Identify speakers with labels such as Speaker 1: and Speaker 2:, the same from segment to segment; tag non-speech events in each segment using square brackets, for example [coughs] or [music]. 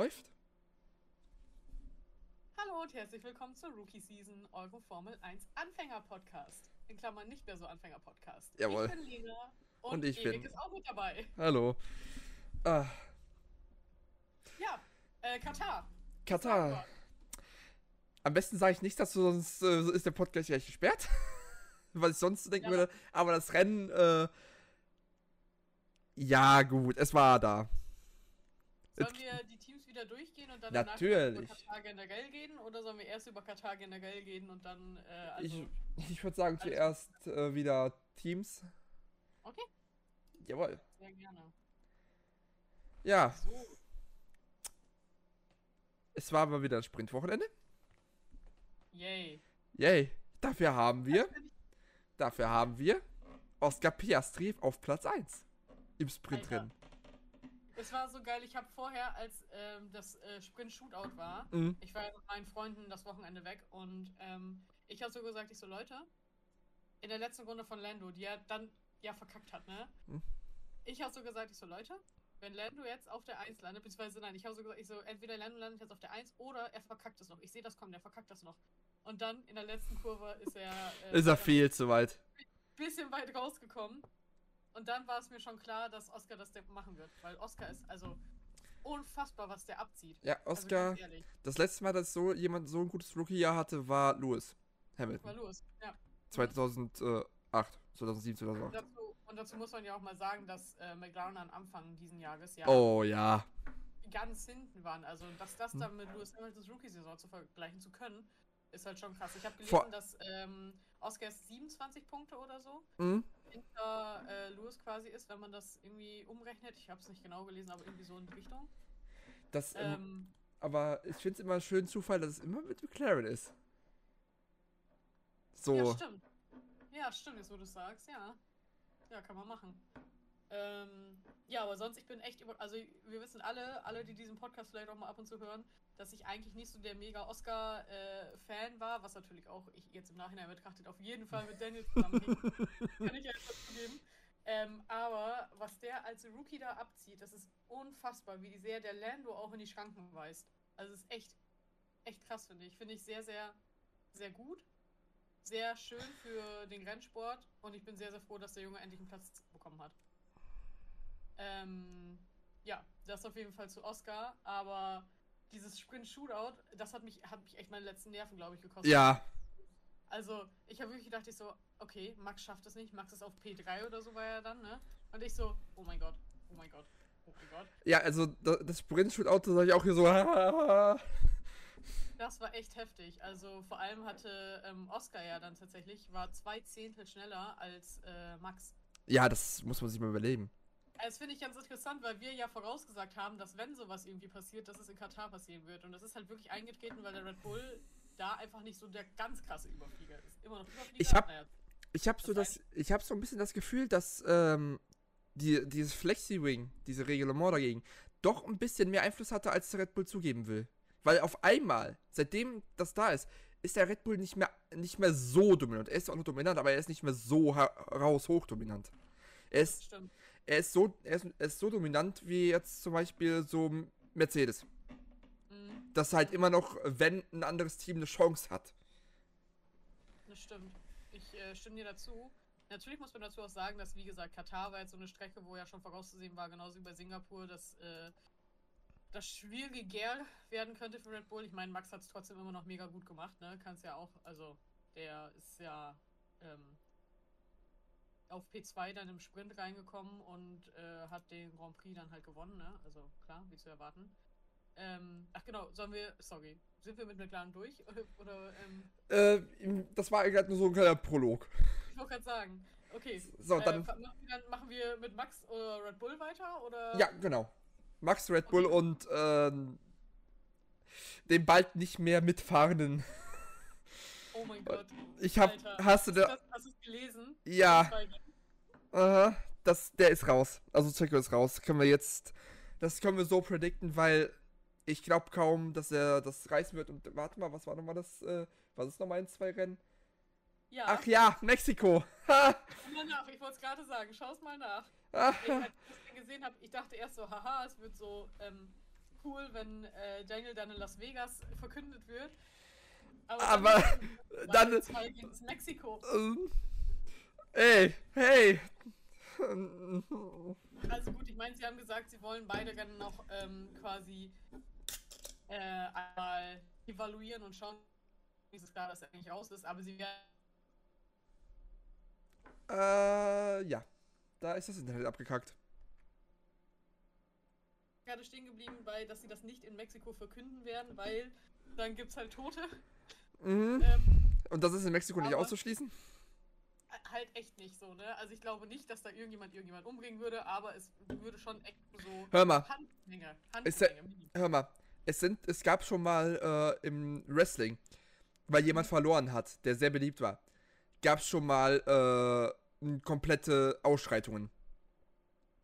Speaker 1: Läuft.
Speaker 2: Hallo und herzlich willkommen zur Rookie Season, eurem Formel 1 Anfänger Podcast. In Klammern nicht mehr so Anfänger Podcast.
Speaker 1: Jawohl.
Speaker 2: Ich bin Lena und,
Speaker 1: Und ich
Speaker 2: Erik
Speaker 1: bin-
Speaker 2: ist auch mit dabei.
Speaker 1: Hallo. Ah,
Speaker 2: Ja, äh, Katar.
Speaker 1: Katar. Am besten sage ich nicht, dass du sonst äh, ist der Podcast gleich gesperrt. [laughs] Was ich sonst denken
Speaker 2: Ja.
Speaker 1: würde. Aber das Rennen, äh, ja, gut, es war da.
Speaker 2: Sollen wir die wieder durchgehen und dann
Speaker 1: Natürlich.
Speaker 2: über Katar generell gehen? Oder sollen wir erst über Katar generell gehen und dann, äh, also, [laughs]
Speaker 1: Ich, ich würde sagen, zuerst äh, wieder Teams.
Speaker 2: Okay.
Speaker 1: Jawohl.
Speaker 2: sehr gerne.
Speaker 1: Ja,
Speaker 2: So,
Speaker 1: es war mal wieder ein Sprintwochenende.
Speaker 2: yay.
Speaker 1: Yay. Dafür haben wir, [laughs] dafür haben wir Oscar Piastri auf Platz 1 im Sprintrennen.
Speaker 2: Es war so geil, ich habe vorher, als ähm, das äh, Sprint-Shootout war,
Speaker 1: Mhm.
Speaker 2: ich war ja mit meinen Freunden das Wochenende weg und ähm, ich habe so gesagt, ich so, Leute, in der letzten Runde von Lando, die er dann ja verkackt hat, ne?
Speaker 1: Hm.
Speaker 2: Ich habe so gesagt, ich so, Leute, wenn Lando jetzt auf der 1 landet, beziehungsweise nein, ich habe so gesagt, ich so, entweder Lando landet jetzt auf der 1 oder er verkackt es noch. Ich sehe das kommen, der verkackt das noch. Und dann in der letzten Kurve ist er. äh,
Speaker 1: Ist er viel zu weit.
Speaker 2: bisschen weit rausgekommen. Und dann war es mir schon klar, dass Oscar das machen wird. Weil Oscar ist also unfassbar, was der abzieht.
Speaker 1: Ja,
Speaker 2: Also
Speaker 1: Oscar,
Speaker 2: ehrlich.
Speaker 1: das letzte Mal, dass so jemand so ein gutes Rookie-Jahr hatte, war Lewis
Speaker 2: Mal
Speaker 1: Hamilton.
Speaker 2: los. Ja.
Speaker 1: 2008, 2007, 2008.
Speaker 2: Und dazu, und dazu muss man ja auch mal sagen, dass äh, McLaren am Anfang diesen Jahres ja
Speaker 1: Oh ja.
Speaker 2: ganz hinten waren. Also, dass das
Speaker 1: Hm.
Speaker 2: dann mit Lewis Hamiltons Rookie-Saison zu vergleichen zu können, ist halt schon krass. Ich habe gelesen,
Speaker 1: Vor-
Speaker 2: dass ähm, Oscar erst 27 Punkte oder so
Speaker 1: Mhm.
Speaker 2: Hinter äh, Lewis quasi ist, wenn man das irgendwie umrechnet. Ich habe es nicht genau gelesen, aber irgendwie so in die Richtung.
Speaker 1: Das, ähm,
Speaker 2: Ähm,
Speaker 1: aber ich finde es immer einen schönen Zufall, dass es immer mit McLaren ist. So.
Speaker 2: Ja, stimmt. Ja, stimmt, jetzt wo du sagst, ja. Ja, kann man machen. Ähm, ja, aber sonst, ich bin echt über. Also, wir wissen alle, alle, die diesen Podcast vielleicht auch mal ab und zu hören, dass ich eigentlich nicht so der mega Oscar-Fan war, was natürlich auch ich jetzt im Nachhinein betrachtet auf jeden Fall mit Daniel zusammenhängt. [laughs] Kann ich ja etwas zugeben. Ähm, aber was der als Rookie da abzieht, das ist unfassbar, wie sehr der Lando auch in die Schranken weist. Also, es ist echt, echt krass, finde ich. Finde ich sehr, sehr, sehr gut sehr schön für den Rennsport und ich bin sehr, sehr froh, dass der Junge endlich einen Platz bekommen hat. Ähm, ja, das auf jeden Fall zu Oscar, aber dieses Sprint-Shootout, das hat mich, hat mich echt meine letzten Nerven, glaube ich, gekostet.
Speaker 1: Ja.
Speaker 2: Also, ich habe wirklich gedacht, ich so, okay, Max schafft es nicht, Max ist auf P3 oder so war er dann, ne? Und ich so, oh mein Gott, oh mein Gott, oh mein Gott.
Speaker 1: Ja, also da- das Sprint-Shootout sag ich auch hier so. [laughs]
Speaker 2: Das war echt heftig. Also vor allem hatte ähm, Oscar ja dann tatsächlich, war zwei Zehntel schneller als äh, Max.
Speaker 1: ja, das muss man sich mal überlegen.
Speaker 2: Das finde ich ganz interessant, weil wir ja vorausgesagt haben, dass wenn sowas irgendwie passiert, dass es in Katar passieren wird. Und das ist halt wirklich eingetreten, weil der Red Bull da einfach nicht so der ganz krasse Überflieger ist. Immer noch Überflieger.
Speaker 1: Ich hab-
Speaker 2: naja,
Speaker 1: Ich habe so
Speaker 2: Das
Speaker 1: das, ich habe so ein bisschen das Gefühl, dass ähm, die, dieses Flexi-Wing, diese Reglement dagegen, doch ein bisschen mehr Einfluss hatte, als der Red Bull zugeben will. Weil auf einmal, seitdem das da ist, ist der Red Bull nicht mehr, nicht mehr so dominant. Er ist auch noch dominant, aber er ist nicht mehr so heraus hochdominant. Er ist,
Speaker 2: stimmt.
Speaker 1: Er ist so, er ist, er ist so dominant wie jetzt zum Beispiel so Mercedes.
Speaker 2: Mhm,
Speaker 1: Dass halt immer noch, wenn ein anderes Team eine Chance hat.
Speaker 2: das stimmt. Ich äh, stimme dir dazu. Natürlich muss man dazu auch sagen, dass, wie gesagt, Katar war jetzt so eine Strecke, wo ja schon vorauszusehen war, genauso wie bei Singapur, dass äh, das schwieriger werden könnte für Red Bull. Ich meine, Max hat es trotzdem immer noch mega gut gemacht, ne? Kann es ja auch, also der ist ja ähm, auf P2 dann im Sprint reingekommen und äh, hat den Grand Prix dann halt gewonnen, ne? Also klar, wie zu erwarten. Ähm, ach genau, sollen wir, sorry, sind wir mit McLaren durch? [laughs] Oder, ähm,
Speaker 1: Äh, das war gerade nur so ein kleiner Prolog.
Speaker 2: ich wollte gerade sagen, okay.
Speaker 1: So,
Speaker 2: äh,
Speaker 1: dann-
Speaker 2: machen, wir dann machen wir mit Max oder Red Bull weiter? Oder?
Speaker 1: Ja, genau. Max Red Bull und ähm, den bald nicht mehr mitfahrenden.
Speaker 2: Oh mein Gott.
Speaker 1: Ich hab,
Speaker 2: Alter,
Speaker 1: hast du da,
Speaker 2: das, hast du es gelesen?
Speaker 1: ja,
Speaker 2: war-
Speaker 1: aha, das, der ist raus. Also Checo ist raus. Können wir jetzt, das können wir so predikten, weil ich glaube kaum, dass er das reißen wird. Und warte mal, was war nochmal das, äh, was ist nochmal in zwei Rennen?
Speaker 2: Ja,
Speaker 1: Ach ja, Mexiko. Ha,
Speaker 2: schau mal nach. Ich wollte es gerade sagen. Schau es mal nach.
Speaker 1: ah,
Speaker 2: Ich, als ich das gesehen habe, ich dachte erst so, haha, es wird so ähm, cool, wenn äh, Daniel dann in Las Vegas verkündet wird. Aber,
Speaker 1: Aber
Speaker 2: dann, [laughs]
Speaker 1: dann-
Speaker 2: gegen Mexiko.
Speaker 1: Ähm, Ey, hey.
Speaker 2: Also gut, ich meine, sie haben gesagt, sie wollen beide gerne noch ähm, quasi äh, einmal evaluieren und schauen, wie es klar das eigentlich aus ist. Aber sie werden
Speaker 1: Äh, ja. Da ist das Internet abgekackt.
Speaker 2: gerade stehen geblieben bei, dass sie das nicht in Mexiko verkünden werden, weil dann gibt es halt Tote.
Speaker 1: Mhm.
Speaker 2: Ähm,
Speaker 1: Und das ist in Mexiko nicht auszuschließen?
Speaker 2: halt echt nicht so, ne? Also ich glaube nicht, dass da irgendjemand irgendjemand umbringen würde, aber es würde schon echt so
Speaker 1: Hör mal,
Speaker 2: Handmenge, Handmenge.
Speaker 1: Hör mal. Es, sind, es gab schon mal äh, im Wrestling, weil jemand verloren hat, der sehr beliebt war, gab es schon mal äh, komplette Ausschreitungen.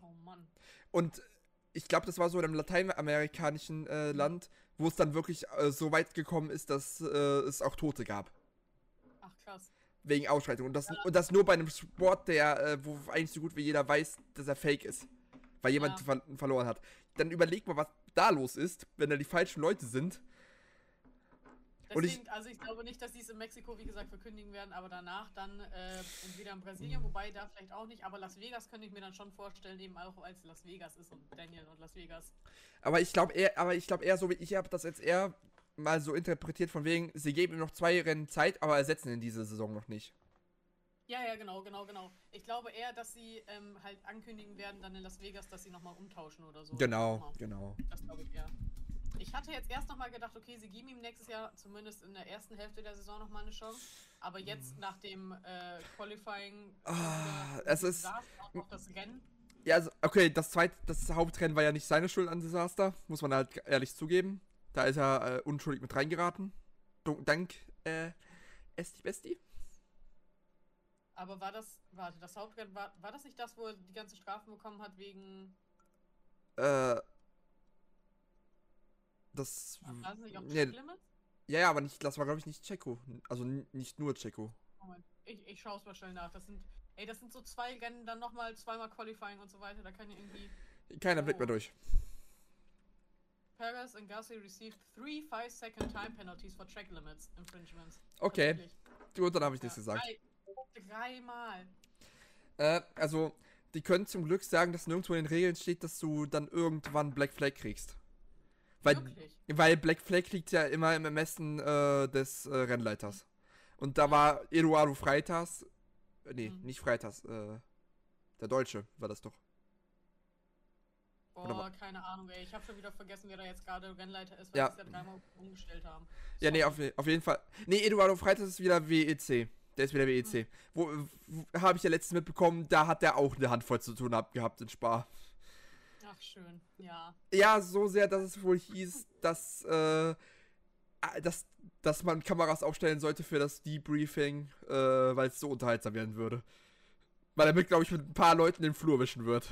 Speaker 2: Oh Mann.
Speaker 1: Und ich glaube, das war so in einem lateinamerikanischen äh, Land, wo es dann wirklich äh, so weit gekommen ist, dass äh, es auch Tote gab.
Speaker 2: Ach krass.
Speaker 1: Wegen Ausschreitungen. Und das, und das nur bei einem Sport, der, äh, wo eigentlich so gut wie jeder weiß, dass er fake ist. Weil jemand
Speaker 2: Ja.
Speaker 1: ver verloren hat. Dann überleg mal, was da los ist, wenn da die falschen Leute sind. Und ich-
Speaker 2: Deswegen, also ich glaube nicht, dass sie es in Mexiko, wie gesagt, verkündigen werden, aber danach dann äh, entweder in Brasilien, wobei da vielleicht auch nicht, aber Las Vegas könnte ich mir dann schon vorstellen, eben auch als Las Vegas ist und Daniel und Las Vegas.
Speaker 1: Aber ich glaube eher, aber ich glaube eher so wie ich habe das jetzt eher mal so interpretiert von wegen, sie geben ihm noch zwei Rennen Zeit, aber ersetzen ihn diese Saison noch nicht.
Speaker 2: Ja, ja, genau, genau, genau. Ich glaube eher, dass sie ähm, halt ankündigen werden dann in Las Vegas, dass sie nochmal umtauschen oder so.
Speaker 1: Genau, genau.
Speaker 2: Das glaube ich eher. Ich hatte jetzt erst nochmal gedacht, okay, sie geben ihm nächstes Jahr zumindest in der ersten Hälfte der Saison nochmal eine Chance. Aber jetzt nach dem äh, Qualifying wieder
Speaker 1: es ist-
Speaker 2: auch noch das Rennen.
Speaker 1: Ja, also, okay, das zweite, das Hauptrennen war ja nicht seine Schuld an Desaster, muss man halt ehrlich zugeben. Da ist er äh, unschuldig mit reingeraten. Dank, äh, Esti Besti.
Speaker 2: Aber war das, warte, das Hauptrennen, war, war das nicht das, wo er die ganze Strafen bekommen hat wegen,
Speaker 1: Äh, das.
Speaker 2: war das nicht auch
Speaker 1: Nee, ja, ja, aber nicht, das war, glaube ich, nicht Checo. Also nicht nur Checo.
Speaker 2: Moment, ich, ich schaue es mal schnell nach. Das sind, ey, das sind so zwei Rennen, dann nochmal zweimal Qualifying und so weiter. Da kann ja irgendwie.
Speaker 1: Keiner blickt mehr
Speaker 2: Oh.
Speaker 1: durch.
Speaker 2: Perez and Gasly received three 5-second time penalties for track limits infringements.
Speaker 1: Okay, gut, dann habe ich
Speaker 2: Ja,
Speaker 1: nichts gesagt.
Speaker 2: drei- Dreimal.
Speaker 1: Äh, also, die können zum Glück sagen, dass nirgendwo in den Regeln steht, dass du dann irgendwann Black Flag kriegst. Weil,
Speaker 2: Wirklich.
Speaker 1: weil Black Flag liegt ja immer im Ermessen äh, des äh, Rennleiters. Und da war Eduardo Freitas, äh, nee,
Speaker 2: Mhm.
Speaker 1: nicht Freitas, äh, der Deutsche war das doch.
Speaker 2: Boah,
Speaker 1: wa-
Speaker 2: keine Ahnung, ey. Ich habe schon wieder vergessen, wer da jetzt gerade Rennleiter ist, weil
Speaker 1: Ja.
Speaker 2: sie es ja dreimal umgestellt haben.
Speaker 1: Ja, nee, auf, auf jeden Fall. Nee, Eduardo Freitas ist wieder WEC. Der ist wieder WEC. Wo, wo habe ich ja letztens mitbekommen, da hat der auch eine Handvoll zu tun hab, gehabt in Spa.
Speaker 2: Ach, schön. Ja.
Speaker 1: Ja, so sehr, dass es wohl hieß, dass, äh, dass, dass man Kameras aufstellen sollte für das Debriefing, äh, weil es so unterhaltsam werden würde. Weil er mit, glaube ich, mit ein paar Leuten den Flur wischen wird.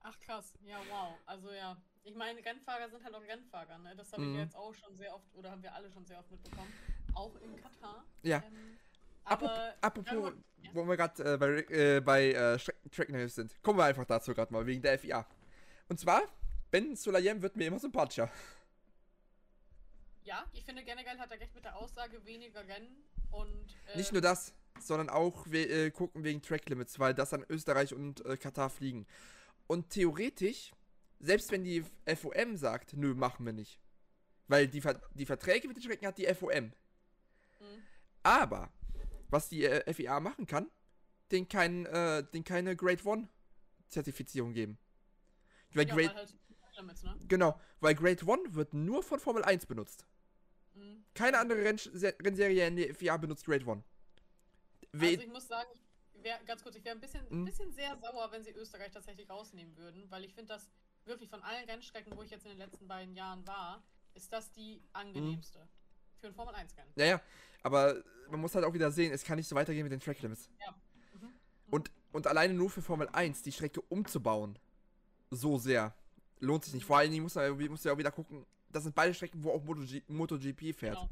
Speaker 2: Ach, krass. Ja, wow. Also, ja. Ich meine, Rennfahrer sind halt auch Rennfahrer, ne? Das habe ich
Speaker 1: Mhm.
Speaker 2: jetzt auch schon sehr oft, oder haben wir alle schon sehr oft mitbekommen. Auch in Katar.
Speaker 1: Ja.
Speaker 2: Ähm,
Speaker 1: Apropos,
Speaker 2: aber.
Speaker 1: apropos
Speaker 2: Ja, ja.
Speaker 1: wo wir gerade äh, bei, äh, bei äh, Streck- Trackenhilfe sind, kommen wir einfach dazu gerade mal, wegen der FIA. Und zwar, Ben Sulayem wird mir immer sympathischer.
Speaker 2: Ja, ich finde generell hat er recht mit der Aussage, weniger Rennen und. Äh,
Speaker 1: Nicht nur das, sondern auch we äh, gucken wegen Track Limits, weil das an Österreich und äh, Katar fliegen. Und theoretisch, selbst wenn die FOM sagt, nö, machen wir nicht. Weil die, Ver die Verträge mit den Strecken hat die FOM.
Speaker 2: Mhm.
Speaker 1: Aber, was die äh, FIA machen kann, den, kein, äh, den keine Grade One Zertifizierung geben. Weil
Speaker 2: Ja,
Speaker 1: Grade,
Speaker 2: halt ne?
Speaker 1: genau, weil Grade One wird nur von Formel 1 benutzt.
Speaker 2: Mhm.
Speaker 1: Keine andere Renn Rennserie in der FIA benutzt Grade One. We
Speaker 2: Also ich muss sagen, ich wär, ganz kurz, ich wäre ein bisschen,
Speaker 1: Mhm.
Speaker 2: bisschen sehr sauer, wenn sie Österreich tatsächlich rausnehmen würden, weil ich finde das wirklich von allen Rennstrecken, wo ich jetzt in den letzten beiden Jahren war, ist das die angenehmste. Für ein Formel 1 Rennen.
Speaker 1: Ja, ja, aber man muss halt auch wieder sehen, es kann nicht so weitergehen mit den Track Limits.
Speaker 2: Mhm.
Speaker 1: Und, und alleine nur für Formel 1 die Strecke umzubauen, so sehr, lohnt sich nicht. Vor allen Dingen muss man, muss ja auch wieder gucken, das sind beide Strecken, wo auch MotoG MotoGP fährt.
Speaker 2: Genau.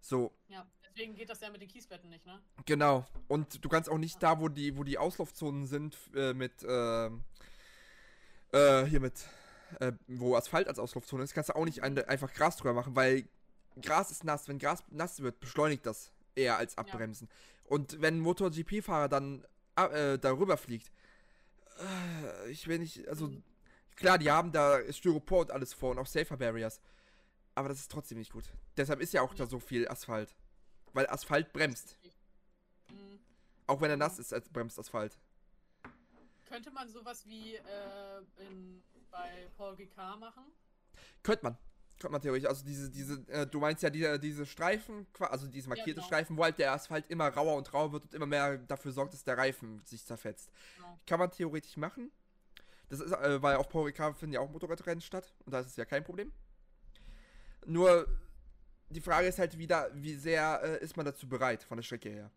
Speaker 1: So,
Speaker 2: Ja, deswegen geht das ja mit den Kiesbetten nicht, ne?
Speaker 1: genau. Und du kannst auch nicht da, wo die, wo die Auslaufzonen sind, äh, mit, ähm, äh, hier mit äh, wo Asphalt als Auslaufzone ist, kannst du auch nicht ein, einfach Gras drüber machen, weil Gras ist nass. Wenn Gras nass wird, beschleunigt das eher als abbremsen. Und wenn ein MotoGP-Fahrer dann äh, darüber fliegt, äh, ich will nicht, also klar, die haben da Styropor und alles vor und auch Safer Barriers. Aber das ist trotzdem nicht gut. Deshalb ist ja auch da so viel Asphalt. Weil Asphalt bremst.
Speaker 2: Mhm.
Speaker 1: Auch wenn er nass ist, als bremst Asphalt.
Speaker 2: Könnte man sowas wie äh, in, bei Paul Ricard machen?
Speaker 1: Könnte man. Könnte man theoretisch. Also diese, diese, äh, du meinst ja diese, diese Streifen, also diese markierte
Speaker 2: genau.
Speaker 1: Streifen, wo halt der Asphalt immer rauer und rauer wird und immer mehr dafür sorgt, dass der Reifen sich zerfetzt.
Speaker 2: Genau.
Speaker 1: Kann man theoretisch machen. Das ist, äh, weil auf Paul Ricard finden ja auch Motorradrennen statt und da ist es ja kein Problem. Nur die Frage ist halt wieder, wie sehr äh, ist man dazu bereit von der Strecke her?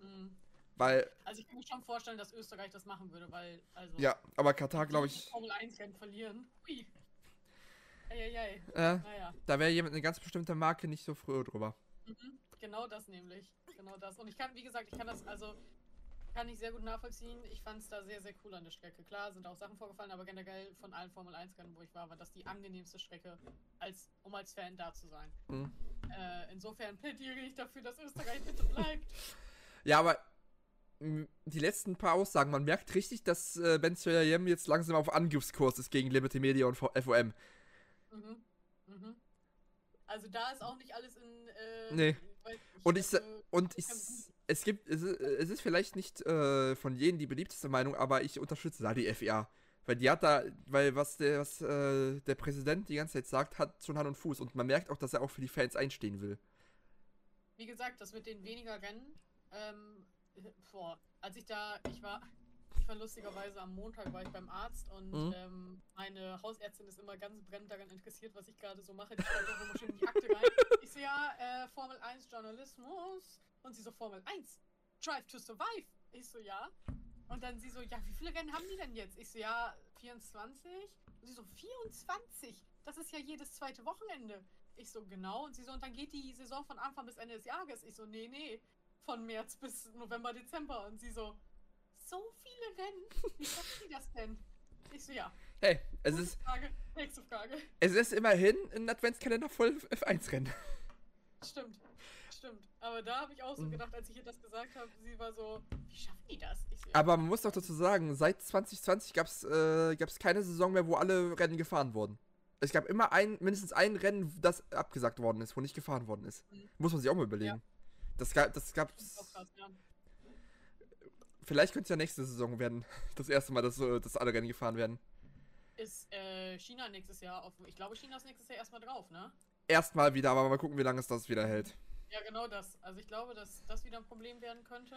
Speaker 2: Mhm.
Speaker 1: Weil,
Speaker 2: Also ich kann mir schon vorstellen, dass Österreich das machen würde, weil, also.
Speaker 1: ja, aber Katar, glaube ich,
Speaker 2: Formel 1 Rennen verlieren. Hui. Eieiei.
Speaker 1: äh,
Speaker 2: Naja.
Speaker 1: da wäre jemand eine ganz bestimmte Marke nicht so früh drüber.
Speaker 2: Mhm. Genau das nämlich. Genau das. Und ich kann, wie gesagt, ich kann das, also, kann ich sehr gut nachvollziehen. Ich fand es da sehr, sehr cool an der Strecke. Klar, sind auch Sachen vorgefallen, aber generell von allen Formel 1 Rennen, wo ich war, war das die angenehmste Strecke, als, um als Fan da zu sein.
Speaker 1: Mhm.
Speaker 2: Äh, insofern plädiere ich dafür, dass Österreich bitte bleibt. [laughs]
Speaker 1: Ja, aber die letzten paar Aussagen, man merkt richtig, dass äh, Ben Sulayem jetzt langsam auf Angriffskurs ist gegen Liberty Media und FOM.
Speaker 2: Mhm. Mhm. Also da ist auch nicht alles in. Äh,
Speaker 1: Nee.
Speaker 2: weiß
Speaker 1: Und ich,
Speaker 2: also,
Speaker 1: und ich, es gibt, es ist, es ist vielleicht nicht äh, von jedem die beliebteste Meinung, aber ich unterstütze da die FIA. Weil die hat da, weil was der, was, äh, der Präsident die ganze Zeit sagt, hat schon Hand und Fuß. Und man merkt auch, dass er auch für die Fans einstehen will.
Speaker 2: Wie gesagt, das mit den weniger Rennen, ähm, boah, als ich da, ich war, ich war lustigerweise am Montag war ich beim Arzt und
Speaker 1: Mhm.
Speaker 2: ähm, meine Hausärztin ist immer ganz brennend daran interessiert, was ich gerade so mache. Die schreibt auch immer schön in die Akte rein. [laughs] Ich so, ja, äh, Formel 1 Journalismus. Und sie so, Formel 1, Drive to Survive. Ich so, ja. Und dann sie so, ja, wie viele Rennen haben die denn jetzt? Ich so, ja, 24. Und sie so, 24? Das ist ja jedes zweite Wochenende. Ich so, genau. Und sie so, und dann geht die Saison von Anfang bis Ende des Jahres. Ich so, nee, nee. Von März bis November, Dezember. Und sie so, so viele Rennen? Wie schaffen die das denn? Ich so, ja.
Speaker 1: Hey, es
Speaker 2: Gute
Speaker 1: ist,
Speaker 2: Frage. Nächste Frage.
Speaker 1: es ist immerhin ein Adventskalender voll F1-Rennen.
Speaker 2: Stimmt. Stimmt. Aber da habe ich auch so
Speaker 1: Mhm.
Speaker 2: gedacht, als ich ihr das gesagt habe, sie war so, wie schaffen die das? So, ja.
Speaker 1: Aber man muss doch dazu sagen, seit 2020 gab es äh, gab's keine Saison mehr, wo alle Rennen gefahren wurden. Es gab immer ein, mindestens ein Rennen, das abgesagt worden ist, wo nicht gefahren worden ist.
Speaker 2: Mhm.
Speaker 1: Muss man sich auch mal überlegen. Das gab, das gab,
Speaker 2: Das auch krass, ja.
Speaker 1: Vielleicht könnte es ja nächste Saison werden. [laughs] Das erste Mal, dass, äh, dass alle Rennen gefahren werden.
Speaker 2: Ist äh, China nächstes Jahr auf. Ich glaube, China ist nächstes Jahr erstmal drauf, ne?
Speaker 1: Erstmal wieder, aber mal gucken, wie lange es das wieder hält.
Speaker 2: Ja, genau das. Also ich glaube, dass das wieder ein Problem werden könnte.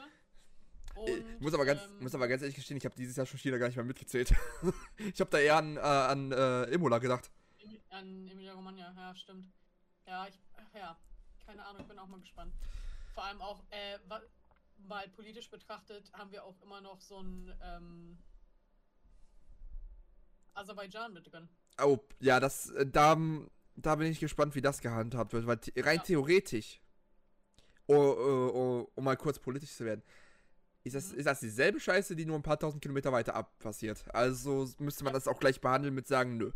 Speaker 2: Und,
Speaker 1: Ich muss aber ganz,
Speaker 2: ähm,
Speaker 1: muss aber ganz ehrlich gestehen, ich habe dieses Jahr schon China gar nicht mehr mitgezählt. [laughs] ich habe da eher an, äh, an äh, Imola gedacht.
Speaker 2: An Emilia Romagna, ja, stimmt. Ja, ich, ja, keine Ahnung, ich bin auch mal gespannt. Vor allem auch, äh, mal politisch betrachtet, haben wir auch immer noch so ein ähm, Aserbaidschan mit drin.
Speaker 1: Oh, ja, das, äh, da, da bin ich gespannt, wie das gehandhabt wird, weil rein
Speaker 2: Ja.
Speaker 1: theoretisch, oh, oh, oh, um mal kurz politisch zu werden, ist das,
Speaker 2: Mhm.
Speaker 1: ist das dieselbe Scheiße, die nur ein paar tausend Kilometer weiter ab passiert. Also müsste man das auch gleich behandeln mit sagen, nö.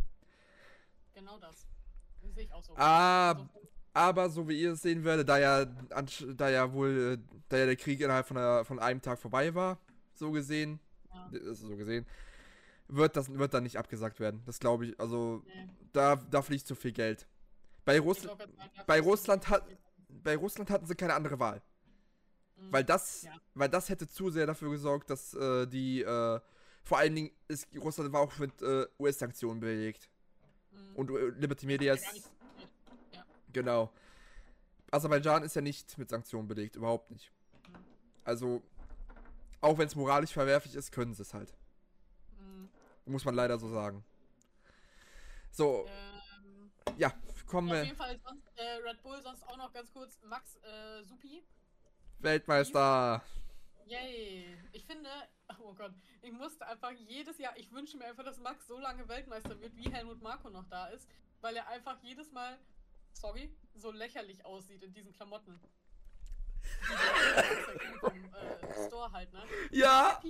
Speaker 2: Genau das. Das sehe ich auch so.
Speaker 1: Ah,
Speaker 2: Also,
Speaker 1: aber so wie ihr es sehen werdet, da ja, da ja wohl, äh, da ja der Krieg innerhalb von, einer, von einem Tag vorbei war, so gesehen,
Speaker 2: Ja.
Speaker 1: äh, so gesehen, wird das wird dann nicht abgesagt werden. Das glaube ich, also
Speaker 2: nee.
Speaker 1: da, da fließt zu viel Geld. Bei, Russ bei Russland hat- bei Russland hatten sie keine andere Wahl.
Speaker 2: Mhm.
Speaker 1: Weil das,
Speaker 2: Ja.
Speaker 1: weil das hätte zu sehr dafür gesorgt, dass äh, die, äh, vor allen Dingen, ist, Russland war auch mit äh, US-Sanktionen belegt.
Speaker 2: Mhm.
Speaker 1: Und äh, Liberty Media ist. Genau. Aserbaidschan ist ja nicht mit Sanktionen belegt, überhaupt nicht. Also, auch wenn es moralisch verwerflich ist, können sie es halt.
Speaker 2: Mhm.
Speaker 1: Muss man leider so sagen. So,
Speaker 2: Ähm,
Speaker 1: ja, kommen
Speaker 2: auf
Speaker 1: wir.
Speaker 2: jeden Fall sonst, äh, Red Bull, sonst auch noch ganz kurz Max äh, Supi.
Speaker 1: Weltmeister.
Speaker 2: Yay! Ich finde, oh Gott, ich musste einfach jedes Jahr, ich wünsche mir einfach, dass Max so lange Weltmeister wird, wie Helmut Marko noch da ist, weil er einfach jedes Mal, sorry, so lächerlich aussieht in diesen Klamotten. [laughs] Die vom äh, Store halt, ne?
Speaker 1: Ja,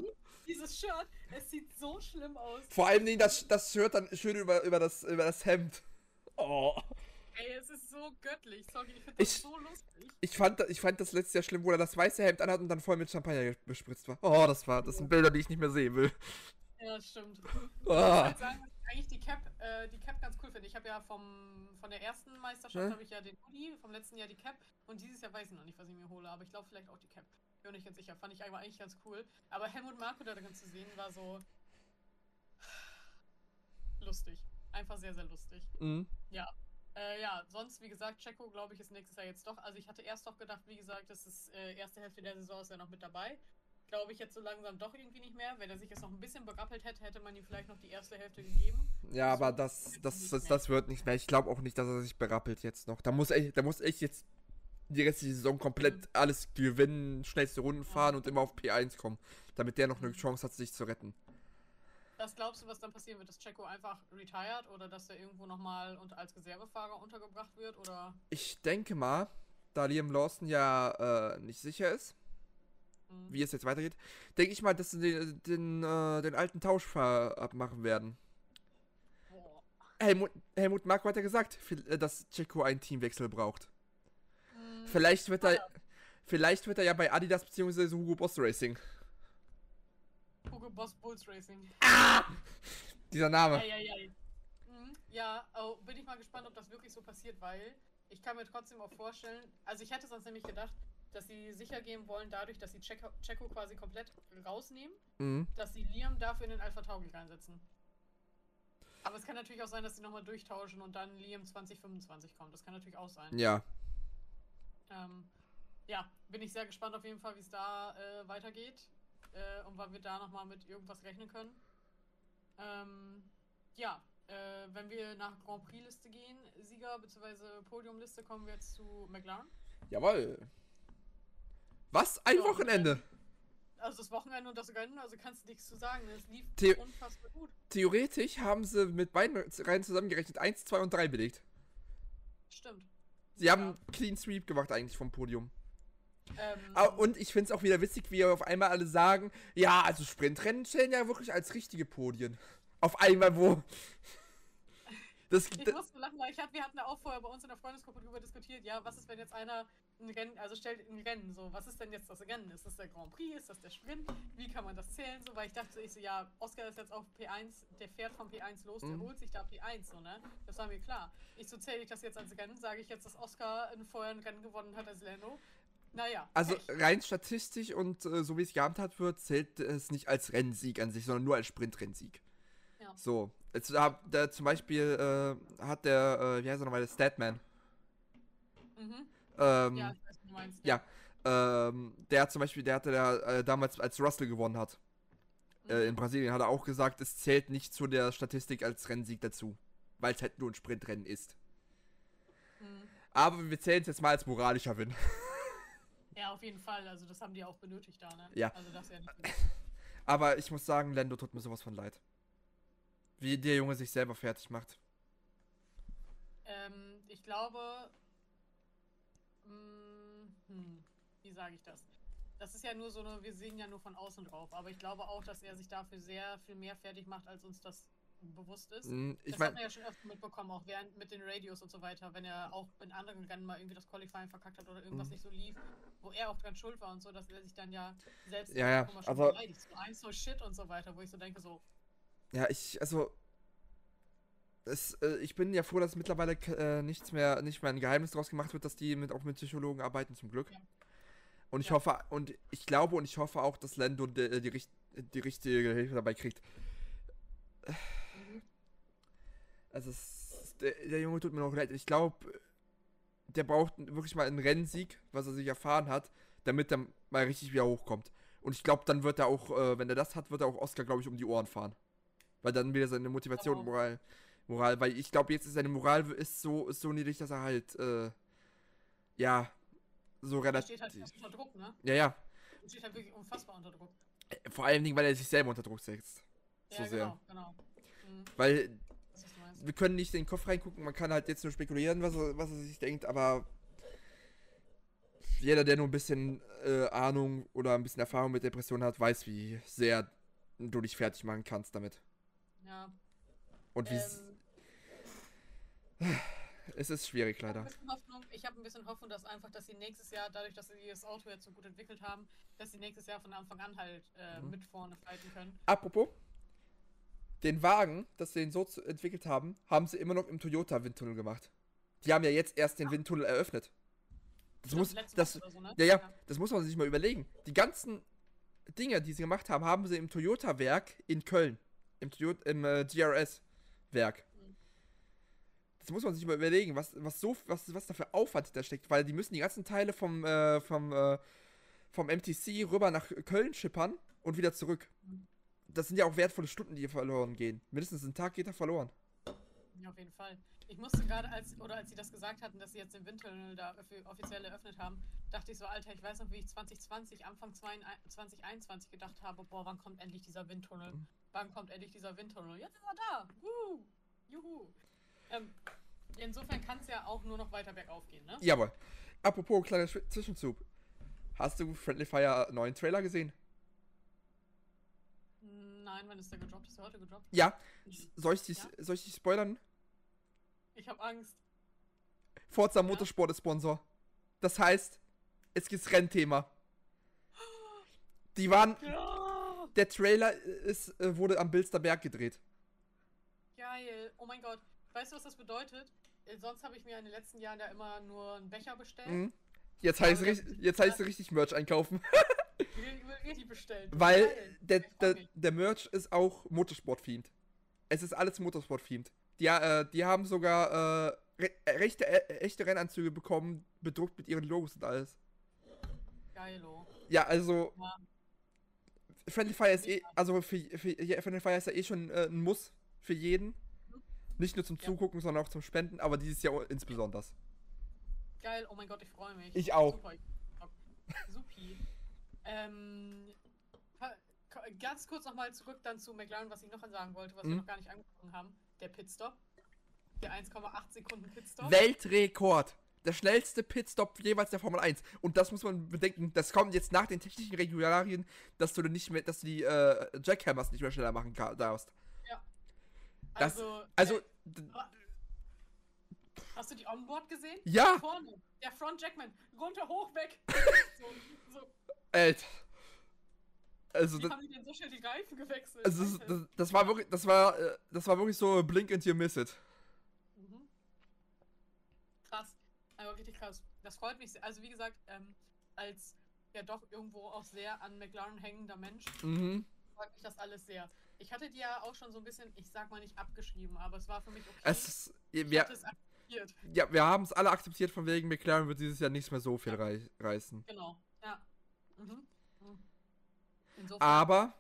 Speaker 2: dieses Shirt, es sieht so schlimm aus.
Speaker 1: Vor allem das, das Shirt dann schön über, über, das, über das Hemd. Oh.
Speaker 2: Ey, es ist so göttlich. Sorry, ich finde das
Speaker 1: Ich-
Speaker 2: so lustig.
Speaker 1: Ich fand, ich fand das letztes Jahr schlimm, wo er das weiße Hemd anhat und dann voll mit Champagner bespritzt war. Oh, das war, das sind Bilder, die ich nicht mehr sehen will.
Speaker 2: Ja, stimmt. Ich
Speaker 1: Ah.
Speaker 2: muss halt sagen, ich eigentlich die Cap, äh, die Cap ganz cool finde. Ich habe ja vom, von der ersten Meisterschaft
Speaker 1: Hä?
Speaker 2: habe ich ja den Hoodie, vom letzten Jahr die Cap und dieses Jahr weiß ich noch nicht, was ich mir hole, aber ich glaube vielleicht auch die Cap. Bin nicht ganz sicher. Fand ich aber eigentlich ganz cool. Aber Helmut Marko da drin zu sehen, war so lustig. Einfach sehr, sehr lustig.
Speaker 1: Mhm.
Speaker 2: Äh, ja, sonst, wie gesagt, Checo, glaube ich, ist nächstes Jahr jetzt doch. Also ich hatte erst doch gedacht, wie gesagt, das ist äh, erste Hälfte der Saison ist er noch mit dabei. Glaube ich jetzt so langsam doch irgendwie nicht mehr. Wenn er sich jetzt noch ein bisschen berappelt hätte, hätte man ihm vielleicht noch die erste Hälfte gegeben.
Speaker 1: Ja, aber das, das, das, das wird nicht mehr. Ich glaube auch nicht, dass er sich berappelt jetzt noch. Da muss ich, da muss ich jetzt die restliche Saison komplett alles gewinnen, schnellste Runden fahren und immer auf P1 kommen, damit der noch eine Chance hat, sich zu retten.
Speaker 2: Was glaubst du, was dann passieren wird? Dass Checo einfach retired oder dass er irgendwo nochmal und als Reservefahrer untergebracht wird? Oder
Speaker 1: Ich denke mal, da Liam Lawson ja äh, nicht sicher ist,
Speaker 2: hm,
Speaker 1: wie es jetzt weitergeht, denke ich mal, dass sie den, den, äh, den alten Tausch abmachen werden.
Speaker 2: boah.
Speaker 1: Helmut, Helmut Marko hat ja gesagt, äh, dass Checo einen Teamwechsel braucht.
Speaker 2: Hm,
Speaker 1: Vielleicht wird
Speaker 2: ah
Speaker 1: er,
Speaker 2: ja.
Speaker 1: vielleicht wird er ja bei Adidas bzw. Hugo Boss Racing.
Speaker 2: Hugo Boss Bulls Racing.
Speaker 1: Dieser Name.
Speaker 2: Eieiei. Mhm. Ja, oh, bin ich mal gespannt, ob das wirklich so passiert, weil ich kann mir trotzdem auch vorstellen, also ich hätte sonst nämlich gedacht, dass sie sicher gehen wollen, dadurch, dass sie Checo, Checo quasi komplett rausnehmen,
Speaker 1: Mhm.
Speaker 2: dass sie Liam dafür in den Alpha Tauri reinsetzen. Aber es kann natürlich auch sein, dass sie nochmal durchtauschen und dann Liam 2025 kommt. Das kann natürlich auch sein.
Speaker 1: Ja.
Speaker 2: Ähm, ja, bin ich sehr gespannt auf jeden Fall, wie es da äh, weitergeht äh, und wann wir da nochmal mit irgendwas rechnen können. Ähm, ja, äh, wenn wir nach Grand Prix-Liste gehen, Sieger- bzw. Podiumliste, kommen wir jetzt zu McLaren.
Speaker 1: Jawohl. Was? Ein
Speaker 2: Ja,
Speaker 1: Wochenende.
Speaker 2: Also das Wochenende und das Rennen, also kannst du nichts zu sagen. Es lief
Speaker 1: The-
Speaker 2: unfassbar gut.
Speaker 1: Theoretisch haben sie mit beiden Reihen zusammengerechnet 1, 2 und 3 belegt.
Speaker 2: Stimmt.
Speaker 1: Sie haben Clean Sweep gemacht eigentlich vom Podium.
Speaker 2: Ähm,
Speaker 1: Ah, und ich finde es auch wieder witzig, wie auf einmal alle sagen, ja, also Sprintrennen stellen ja wirklich als richtige Podien. Auf einmal, wo... Das,
Speaker 2: Ich musste lachen, weil ich hab, wir hatten ja auch vorher bei uns in der Freundesgruppe darüber diskutiert, ja, was ist, wenn jetzt einer ein Rennen, also stellt ein Rennen, so, was ist denn jetzt das Rennen? Ist das der Grand Prix? Ist das der Sprint? Wie kann man das zählen? So, weil ich dachte, ich so, ja, Oscar ist jetzt auf P1, der fährt vom P1 los, der
Speaker 1: Mhm.
Speaker 2: holt sich da P1, so, ne? Das war mir klar. Ich so, zähle ich das jetzt als Rennen? Sage ich jetzt, dass Oscar ein, vorher ein Rennen gewonnen hat als Lando? Naja.
Speaker 1: also
Speaker 2: Pech.
Speaker 1: rein statistisch und äh, so wie es gehandhabt wird, zählt es nicht als Rennsieg an sich, sondern nur als Sprintrennsieg.
Speaker 2: Ja.
Speaker 1: So, jetzt hab, der, zum Beispiel äh, hat der, äh, wie heißt er nochmal, der Statman.
Speaker 2: Mhm.
Speaker 1: Ähm,
Speaker 2: Ja, ich weiß, was du meinst.
Speaker 1: ja. Ähm, der zum Beispiel, der hatte da äh, damals, als Russell gewonnen hat, äh, in
Speaker 2: Mhm.
Speaker 1: Brasilien, hat er auch gesagt, es zählt nicht zu der Statistik als Rennsieg dazu. Weil es halt nur ein Sprintrennen ist.
Speaker 2: Mhm.
Speaker 1: Aber wir zählen es jetzt mal als moralischer Win.
Speaker 2: Ja, auf jeden Fall. Also das haben die auch benötigt da, ne?
Speaker 1: Ja.
Speaker 2: Also das ja nicht. [laughs]
Speaker 1: Aber ich muss sagen, Lando tut mir sowas von leid. Wie der Junge sich selber fertig macht.
Speaker 2: Ähm, ich glaube. Mh, hm, wie sage ich das? Das ist ja nur so eine, wir sehen ja nur von außen drauf, aber ich glaube auch, dass er sich dafür sehr viel mehr fertig macht, als uns das bewusst ist.
Speaker 1: Mm, Ich
Speaker 2: das hat man ja schon öfter mitbekommen, auch während mit den Radios und so weiter, wenn er auch in anderen Rennen mal irgendwie das Qualifying verkackt hat oder irgendwas
Speaker 1: Mhm.
Speaker 2: nicht so lief, wo er auch dran schuld war und so, dass er sich dann ja selbst
Speaker 1: Ja, ja,
Speaker 2: auch immer schon
Speaker 1: aber-
Speaker 2: beleidigt. So eins so shit und so weiter, wo ich so denke, so,
Speaker 1: ja, ich, also. Es, äh, ich bin ja froh, dass mittlerweile äh, nichts mehr, nicht mehr ein Geheimnis draus gemacht wird, dass die mit, auch mit Psychologen arbeiten, zum Glück.
Speaker 2: Ja.
Speaker 1: Und ich
Speaker 2: Ja.
Speaker 1: hoffe, und ich glaube und ich hoffe auch, dass Lando die, die, richt- die richtige Hilfe dabei kriegt.
Speaker 2: mhm.
Speaker 1: Also, es, der, der Junge tut mir noch leid. Ich glaube, der braucht wirklich mal einen Rennsieg, was er sich erfahren hat, damit er mal richtig wieder hochkommt. Und ich glaube, dann wird er auch, äh, wenn er das hat, wird er auch Oscar, glaube ich, um die Ohren fahren. Weil dann wieder seine Motivation und
Speaker 2: Genau.
Speaker 1: Moral, weil ich glaube, jetzt ist seine Moral ist so, ist so niedrig, dass er halt, äh, ja, so
Speaker 2: er
Speaker 1: relativ.
Speaker 2: steht halt fast unter Druck, ne?
Speaker 1: Ja, ja.
Speaker 2: Er steht halt wirklich unfassbar unter Druck.
Speaker 1: Vor allen Dingen, weil er sich selber unter Druck setzt. So
Speaker 2: ja,
Speaker 1: sehr.
Speaker 2: genau, genau. Mhm,
Speaker 1: Weil wir können nicht in den Kopf reingucken, man kann halt jetzt nur spekulieren, was er, was er sich denkt, aber jeder, der nur ein bisschen äh, Ahnung oder ein bisschen Erfahrung mit Depressionen hat, weiß, wie sehr du dich fertig machen kannst damit.
Speaker 2: Ja.
Speaker 1: Und wie
Speaker 2: Ähm,
Speaker 1: es ist schwierig
Speaker 2: ich habe ein
Speaker 1: leider.
Speaker 2: habe ein bisschen Hoffnung, dass einfach, dass sie nächstes Jahr, dadurch, dass sie das Auto jetzt so gut entwickelt haben, dass sie nächstes Jahr von Anfang an halt äh,
Speaker 1: Mhm.
Speaker 2: mit vorne fighten können.
Speaker 1: Apropos, den Wagen, das sie den so entwickelt haben, haben sie immer noch im Toyota Windtunnel gemacht. Die haben ja jetzt erst den Windtunnel eröffnet. Das
Speaker 2: Stimmt,
Speaker 1: muss, das,
Speaker 2: so, ne?
Speaker 1: ja, ja, das muss man sich mal überlegen. Die ganzen Dinge, die sie gemacht haben, haben sie im Toyota-Werk in Köln. Im, Toyota, im äh, GRS-Werk. Das muss man sich mal überlegen, was, was, so, was, was da für Aufwand da steckt, weil die müssen die ganzen Teile vom, äh, vom, äh, vom MTC rüber nach Köln schippern und wieder zurück. Das sind ja auch wertvolle Stunden, die verloren gehen. Mindestens ein Tag geht da verloren.
Speaker 2: Ja, auf jeden Fall. Ich musste gerade, als, oder als sie das gesagt hatten, dass sie jetzt den Windtunnel da offi- offiziell eröffnet haben, dachte ich so, Alter, ich weiß noch, wie ich 2020, Anfang 22 2021 gedacht habe, boah, wann kommt endlich dieser Windtunnel?
Speaker 1: Mhm.
Speaker 2: Wann kommt endlich dieser Windtunnel? Jetzt ist er da! Woo! Juhu! Ähm, insofern kann es ja auch nur noch weiter bergauf gehen, ne?
Speaker 1: Jawohl. Apropos, kleiner Zwi- Zwischenzug. Hast du Friendly Fire neuen Trailer gesehen?
Speaker 2: Nein, wann ist der gedroppt? Ist der heute gedroppt?
Speaker 1: Ja. Soll ich dich,
Speaker 2: Ja.
Speaker 1: soll ich dich spoilern?
Speaker 2: Ich habe Angst.
Speaker 1: Forza Motorsport ist Sponsor. Das heißt, es gibt Rennthema. Die waren.
Speaker 2: Ja!
Speaker 1: Der Trailer ist, äh, wurde am Bilsterberg gedreht.
Speaker 2: Geil. Oh mein Gott. Weißt du, was das bedeutet? Sonst habe ich mir in den letzten Jahren ja immer nur einen Becher bestellt.
Speaker 1: Mhm. Jetzt heißt, es jetzt heißt es richtig Merch einkaufen.
Speaker 2: Richtig bestellen.
Speaker 1: Weil der, der, der Merch ist auch Motorsport-themed. Es ist alles Motorsport-themed. Die, äh, die haben sogar äh, re rechte, äh, echte Rennanzüge bekommen, bedruckt mit ihren Logos und alles.
Speaker 2: Geilo.
Speaker 1: Ja, also.
Speaker 2: Ja.
Speaker 1: Friendly Fire ist eh, also für, für ja, Friendly Fire ist ja eh schon äh, ein Muss für jeden. Nicht nur zum
Speaker 2: Ja.
Speaker 1: Zugucken, sondern auch zum Spenden, aber dieses Jahr insbesondere.
Speaker 2: Geil, oh mein Gott, ich freue mich.
Speaker 1: Ich auch.
Speaker 2: Super, Supi. [laughs] ähm, ganz kurz nochmal zurück dann zu McLaren, was ich noch sagen wollte, was wir
Speaker 1: Mhm.
Speaker 2: noch gar nicht angesprochen haben. Der Pitstop. Der 1,8 Sekunden Pitstop.
Speaker 1: Weltrekord. Der schnellste Pitstop jeweils der Formel 1. Und das muss man bedenken, das kommt jetzt nach den technischen Regularien, dass du nicht mehr, dass du die äh, Jackhammers nicht mehr schneller machen darfst. Das-
Speaker 2: also,
Speaker 1: Also,
Speaker 2: äh,
Speaker 1: d-
Speaker 2: hast du die Onboard gesehen?
Speaker 1: ja,
Speaker 2: Vorne, der Front Jackman, runter, hoch, weg. [laughs] so, so.
Speaker 1: Alter. Also,
Speaker 2: Wie
Speaker 1: das,
Speaker 2: haben die denn so schnell die Reifen gewechselt?
Speaker 1: also das, das, das war wirklich, das war, äh, das war wirklich so blink and you miss it.
Speaker 2: Mhm. Krass. Aber richtig krass. Das freut mich sehr. Also wie gesagt, ähm, als ja doch irgendwo auch sehr an McLaren hängender Mensch,
Speaker 1: Mhm.
Speaker 2: freut mich das alles sehr. Ich hatte die ja auch schon so ein bisschen, ich sag mal nicht abgeschrieben, aber es war für mich okay.
Speaker 1: Es ist, wir,
Speaker 2: es akzeptiert.
Speaker 1: ja, wir haben es alle akzeptiert, von wegen McLaren wird dieses Jahr nicht mehr so viel rei reißen.
Speaker 2: Genau. Ja. Mhm. Mhm. Insofern
Speaker 1: Aber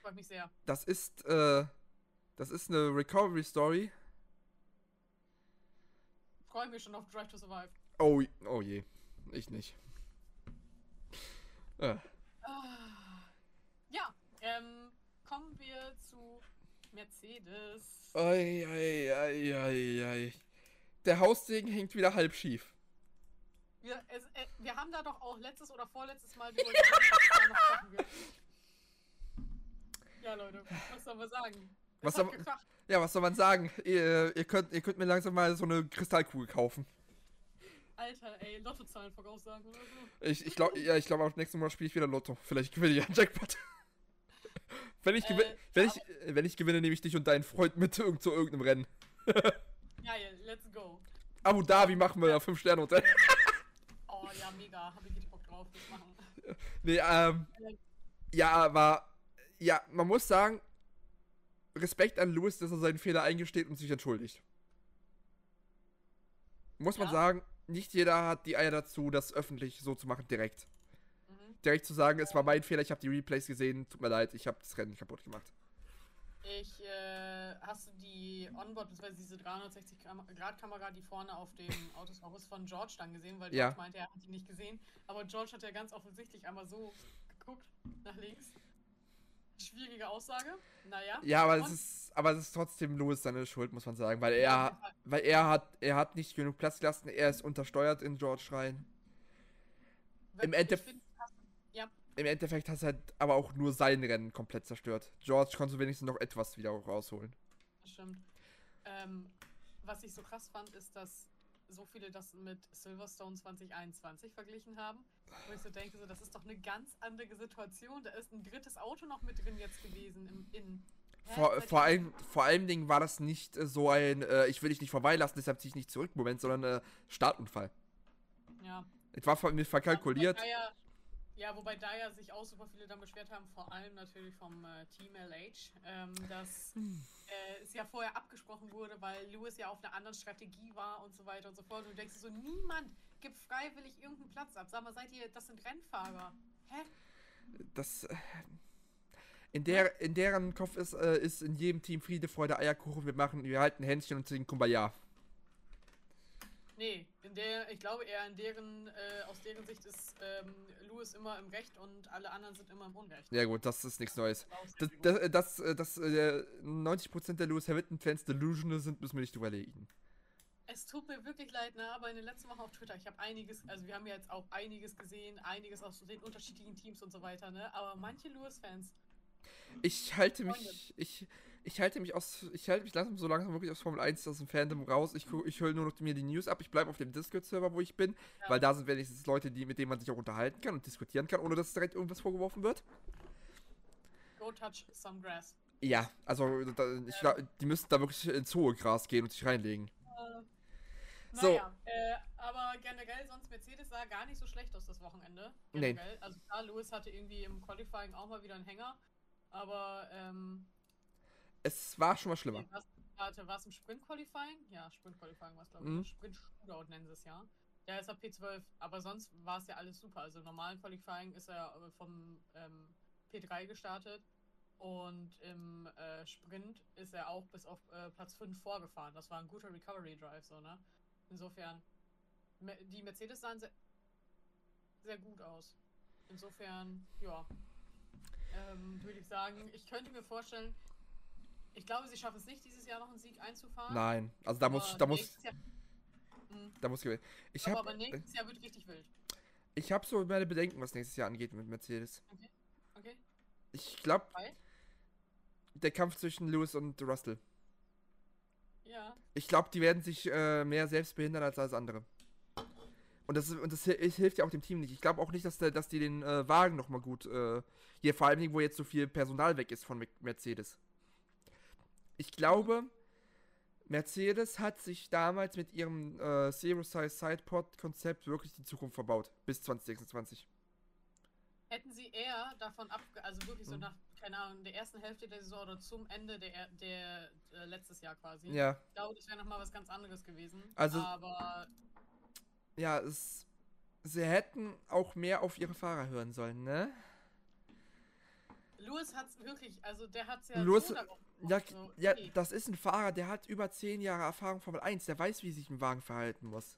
Speaker 2: freut mich sehr.
Speaker 1: das ist, äh, das ist eine Recovery Story.
Speaker 2: Freue mich schon auf Drive to Survive.
Speaker 1: Oh, oh je. Ich nicht. Äh.
Speaker 2: Ah. Ja, ähm, kommen wir zu Mercedes.
Speaker 1: Ei, ei, ei, ei, ei. Der Haussegen hängt wieder halb schief.
Speaker 2: Wir, es, äh, wir haben da doch auch letztes oder vorletztes Mal drüber wird. Ja, Leute, was soll man sagen?
Speaker 1: Was soll-. Ja, was soll man sagen? Ihr, ihr, könnt, ihr könnt mir langsam mal so eine Kristallkugel kaufen.
Speaker 2: Alter, ey, Lottozahlen voraussagen oder so.
Speaker 1: Ich, ich glaube, ja, ich glaube, nächsten Mal spiele ich wieder Lotto. Vielleicht gewinne ich einen Jackpot. Wenn, ich gewin-
Speaker 2: Äh,
Speaker 1: wenn, ich, wenn ich gewinne, nehme ich dich und deinen Freund mit zu irgendeinem Rennen. [laughs]
Speaker 2: Geil, let's go.
Speaker 1: Abu Dhabi machen wir, 5 Sterne Hotel. [laughs]
Speaker 2: Oh ja, mega, hab ich richtig Bock drauf, das machen. [laughs]
Speaker 1: Nee, ähm. Ja, aber. Ja, man muss sagen, Respekt an Lewis, dass er seinen Fehler eingesteht und sich entschuldigt. Muss man
Speaker 2: Ja.
Speaker 1: sagen, nicht jeder hat die Eier dazu, das öffentlich so zu machen, direkt. Direkt zu sagen, es war mein Fehler, ich habe die Replays gesehen, tut mir leid, ich habe das Rennen kaputt gemacht.
Speaker 2: Ich, äh, hast du die Onboard, beziehungsweise diese 360-Grad-Kamera, die vorne auf dem Autos auch ist, von George dann gesehen, weil
Speaker 1: Ja.
Speaker 2: George meinte, er hat die nicht gesehen. Aber George hat ja ganz offensichtlich einmal so geguckt, nach links. Schwierige Aussage. Naja.
Speaker 1: Ja, aber es ist, aber es ist trotzdem Lewis seine Schuld, muss man sagen, weil
Speaker 2: Ja,
Speaker 1: er, weil er hat, er hat nicht genug Platz gelassen, er ist untersteuert in George rein. Im Endeffekt-
Speaker 2: Ja,
Speaker 1: im Endeffekt hast du halt aber auch nur sein Rennen komplett zerstört. George konnte wenigstens noch etwas wieder rausholen.
Speaker 2: Stimmt. Ähm, was ich so krass fand, ist, dass so viele das mit Silverstone 2021 verglichen haben. Wo ich so denke, so, das ist doch eine ganz andere Situation. Da ist ein drittes Auto noch mit drin jetzt gewesen im Innen.
Speaker 1: Vor, vor, allem, vor allem Dingen war das nicht äh, so ein, äh, ich will dich nicht vorbeilassen, deshalb ziehe ich nicht zurück, Moment, sondern äh, Startunfall.
Speaker 2: Ja.
Speaker 1: Es war ver- mit verkalkuliert.
Speaker 2: Ja, ja, wobei da ja sich auch super viele dann beschwert haben, vor allem natürlich vom äh, Team LH, ähm, dass äh, es ja vorher abgesprochen wurde, weil Lewis ja auf einer anderen Strategie war und so weiter und so fort. Und du denkst so, niemand gibt freiwillig irgendeinen Platz ab. Sag mal, seid ihr, das sind Rennfahrer. Hä?
Speaker 1: Das. Äh, in, der, in deren Kopf ist, äh, ist in jedem Team Friede, Freude, Eierkuchen. Wir machen, wir halten Händchen und singen Kumbaya.
Speaker 2: Nee, in der, ich glaube eher in deren, äh, aus deren Sicht ist ähm, Lewis immer im Recht und alle anderen sind immer im Unrecht.
Speaker 1: Ja gut, das ist nichts Neues.
Speaker 2: Das
Speaker 1: Das, das, äh, das, äh, das äh, 90% der Lewis Hamilton-Fans delusional sind, müssen wir nicht überlegen.
Speaker 2: Es tut mir wirklich leid, ne, aber in den letzten Wochen auf Twitter, ich habe einiges, also wir haben ja jetzt auch einiges gesehen, einiges aus den unterschiedlichen Teams und so weiter, ne? Aber manche Lewis-Fans,
Speaker 1: Ich halte mich, ich, ich halte mich aus, ich halte mich langsam so langsam wirklich aus Formel 1 aus dem Fandom raus. Ich, ich höre nur noch mir die News ab. Ich bleibe auf dem Discord-Server, wo ich bin,
Speaker 2: Ja.
Speaker 1: weil da sind wenigstens Leute, die, mit denen man sich auch unterhalten kann und diskutieren kann, ohne dass direkt irgendwas vorgeworfen wird.
Speaker 2: go touch some grass.
Speaker 1: Ja, also da, ich, glaub, die müssten da wirklich ins hohe Gras gehen und sich reinlegen.
Speaker 2: Äh,
Speaker 1: So.
Speaker 2: Naja, äh, aber generell sonst Mercedes sah gar nicht so schlecht aus das Wochenende.
Speaker 1: Nee.
Speaker 2: Generell. Also klar, Lewis hatte irgendwie im Qualifying auch mal wieder einen Hänger. Aber, ähm,
Speaker 1: Es war schon mal schlimmer.
Speaker 2: was, warte, war es im Sprint-Qualifying? Ja, Sprint-Qualifying war es, glaube
Speaker 1: Mhm.
Speaker 2: ich. Sprint-Shootout nennen sie es ja. Ja, ist er P12, aber sonst war es ja alles super. Also im normalen Qualifying ist er äh, vom ähm, P3 gestartet und im äh, Sprint ist er auch bis auf äh, Platz 5 vorgefahren. Das war ein guter Recovery Drive, so, ne? Insofern, die Mercedes sahen sehr, sehr gut aus. Insofern, ja. Ähm, würde ich sagen, ich könnte mir vorstellen, ich glaube, sie schaffen es nicht, dieses Jahr noch einen Sieg einzufahren.
Speaker 1: Nein, also da muss,
Speaker 2: aber
Speaker 1: da muss,
Speaker 2: Jahr, Mhm.
Speaker 1: da muss gewählt. Ich
Speaker 2: aber,
Speaker 1: habe,
Speaker 2: aber nächstes Jahr wird richtig wild.
Speaker 1: ich habe so meine Bedenken, was nächstes Jahr angeht mit Mercedes.
Speaker 2: Okay?
Speaker 1: Ich glaube, der Kampf zwischen Lewis und Russell.
Speaker 2: Ja.
Speaker 1: Ich glaube, die werden sich äh, mehr selbst behindern als alles andere. Und das, und das hi- hilft ja auch dem Team nicht. Ich glaube auch nicht, dass, der, dass die den äh, Wagen nochmal gut. Äh, hier vor allem, wo jetzt so viel Personal weg ist von Mer- Mercedes. Ich glaube, Mercedes hat sich damals mit ihrem äh, Zero Size Sidepod Konzept wirklich die Zukunft verbaut. Bis 2026.
Speaker 2: Hätten sie eher davon ab, also wirklich so
Speaker 1: Mhm.
Speaker 2: nach, keine Ahnung, der ersten Hälfte der Saison oder zum Ende der, der äh, letztes Jahr quasi.
Speaker 1: Ja,
Speaker 2: Ich glaube, das wäre nochmal was ganz anderes gewesen.
Speaker 1: Also-
Speaker 2: Aber
Speaker 1: ja, es. Sie hätten auch mehr auf ihre Fahrer hören sollen, ne?
Speaker 2: Lewis hat es wirklich, also der hat es ja
Speaker 1: Lewis-
Speaker 2: so
Speaker 1: Ja,
Speaker 2: so,
Speaker 1: ja,
Speaker 2: okay.
Speaker 1: das ist ein Fahrer, der hat über 10 Jahre Erfahrung Formel 1, der weiß, wie sich ein Wagen verhalten muss.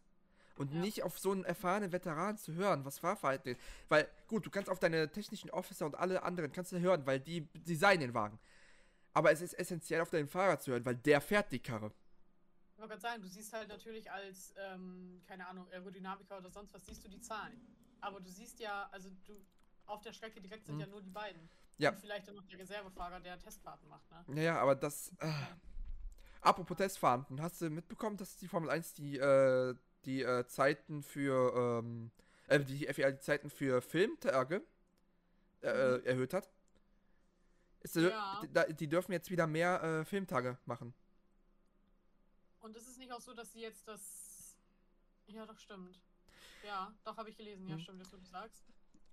Speaker 1: Und
Speaker 2: Ja.
Speaker 1: nicht auf so einen erfahrenen Veteran zu hören, was Fahrverhalten ist. Weil, gut, du kannst auf deine technischen Officer und alle anderen kannst du hören, weil die designen den Wagen. Aber es ist essentiell, auf deinen Fahrer zu hören, weil der fährt die Karre.
Speaker 2: Ich wollte gerade sagen, du siehst halt natürlich als, ähm, keine Ahnung, Aerodynamiker oder sonst was, siehst du die Zahlen. Aber du siehst ja, also du, auf der Strecke direkt sind
Speaker 1: Mhm.
Speaker 2: ja nur die beiden.
Speaker 1: Ja.
Speaker 2: Und vielleicht dann noch der Reservefahrer, der Testfahrten macht, ne?
Speaker 1: Naja, aber das. Äh, apropos Testfahren, hast du mitbekommen, dass die Formel 1 die, äh, die äh, Zeiten für. Ähm, äh, die FIA die Zeiten für Filmtage äh,
Speaker 2: Mhm.
Speaker 1: erhöht hat? Ist, äh,
Speaker 2: Ja.
Speaker 1: die, dürfen jetzt wieder mehr äh, Filmtage machen.
Speaker 2: Und ist es nicht auch so, dass sie jetzt das. Ja, doch, stimmt. Ja, doch, habe ich gelesen. Ja,
Speaker 1: Mhm.
Speaker 2: stimmt, das, was du sagst.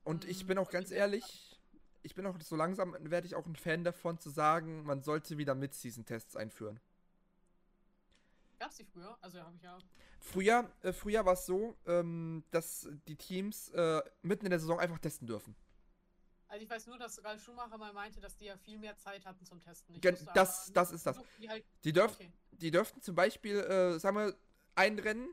Speaker 1: Und ich
Speaker 2: Mhm,
Speaker 1: bin auch ganz ehrlich, ich bin auch so langsam, werde ich auch ein Fan davon zu sagen, man sollte wieder Mid-Season-Tests einführen.
Speaker 2: Gab's die früher? Also, habe ich ja.
Speaker 1: Früher, äh, früher war es so, ähm, dass die Teams äh, mitten in der Saison einfach testen dürfen.
Speaker 2: Also, ich weiß nur, dass Ralf Schumacher mal meinte, dass die ja viel mehr Zeit hatten zum Testen. Ich
Speaker 1: Gen-
Speaker 2: wusste
Speaker 1: das- das ist das.
Speaker 2: wie Halt,
Speaker 1: Die, dürf,
Speaker 2: okay.
Speaker 1: die dürften zum Beispiel, äh, sagen wir, ein Rennen,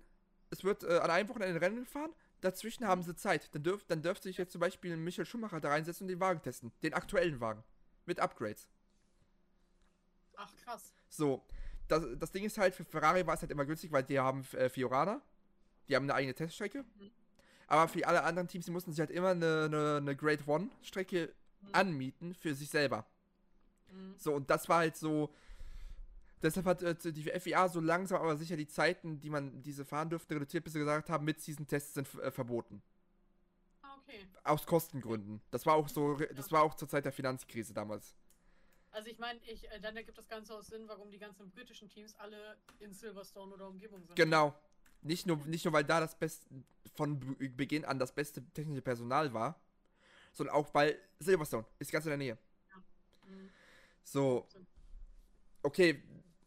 Speaker 1: es wird äh, an einem Wochenende ein Rennen gefahren, dazwischen haben sie Zeit. Dann, dürf, dann dürfte sich jetzt zum Beispiel Michael Schumacher da reinsetzen und den Wagen testen. Den aktuellen Wagen. Mit Upgrades.
Speaker 2: Ach, krass.
Speaker 1: So, das, das Ding ist halt, für Ferrari war es halt immer günstig, weil die haben äh, Fiorana. Die haben eine eigene Teststrecke.
Speaker 2: Mhm.
Speaker 1: Aber für alle anderen Teams, die mussten sich halt immer eine, eine, eine Grade One-Strecke
Speaker 2: Mhm.
Speaker 1: anmieten für sich selber.
Speaker 2: Mhm.
Speaker 1: So, und das war halt so. Deshalb hat äh, die FIA so langsam aber sicher die Zeiten, die man diese fahren dürfte, reduziert, bis sie gesagt haben, mit diesen Tests sind äh, verboten.
Speaker 2: Ah, okay.
Speaker 1: Aus Kostengründen. Das war auch so, das war auch zur Zeit der Finanzkrise damals.
Speaker 2: Also ich meine, ich, äh, dann ergibt das Ganze auch Sinn, warum die ganzen britischen Teams alle in Silverstone oder Umgebung sind.
Speaker 1: Genau. Nicht nur, nicht nur, weil da das beste, von Be- Beginn an das beste technische Personal war, sondern auch, weil Silverstone ist ganz in der Nähe.
Speaker 2: Mhm.
Speaker 1: So, okay,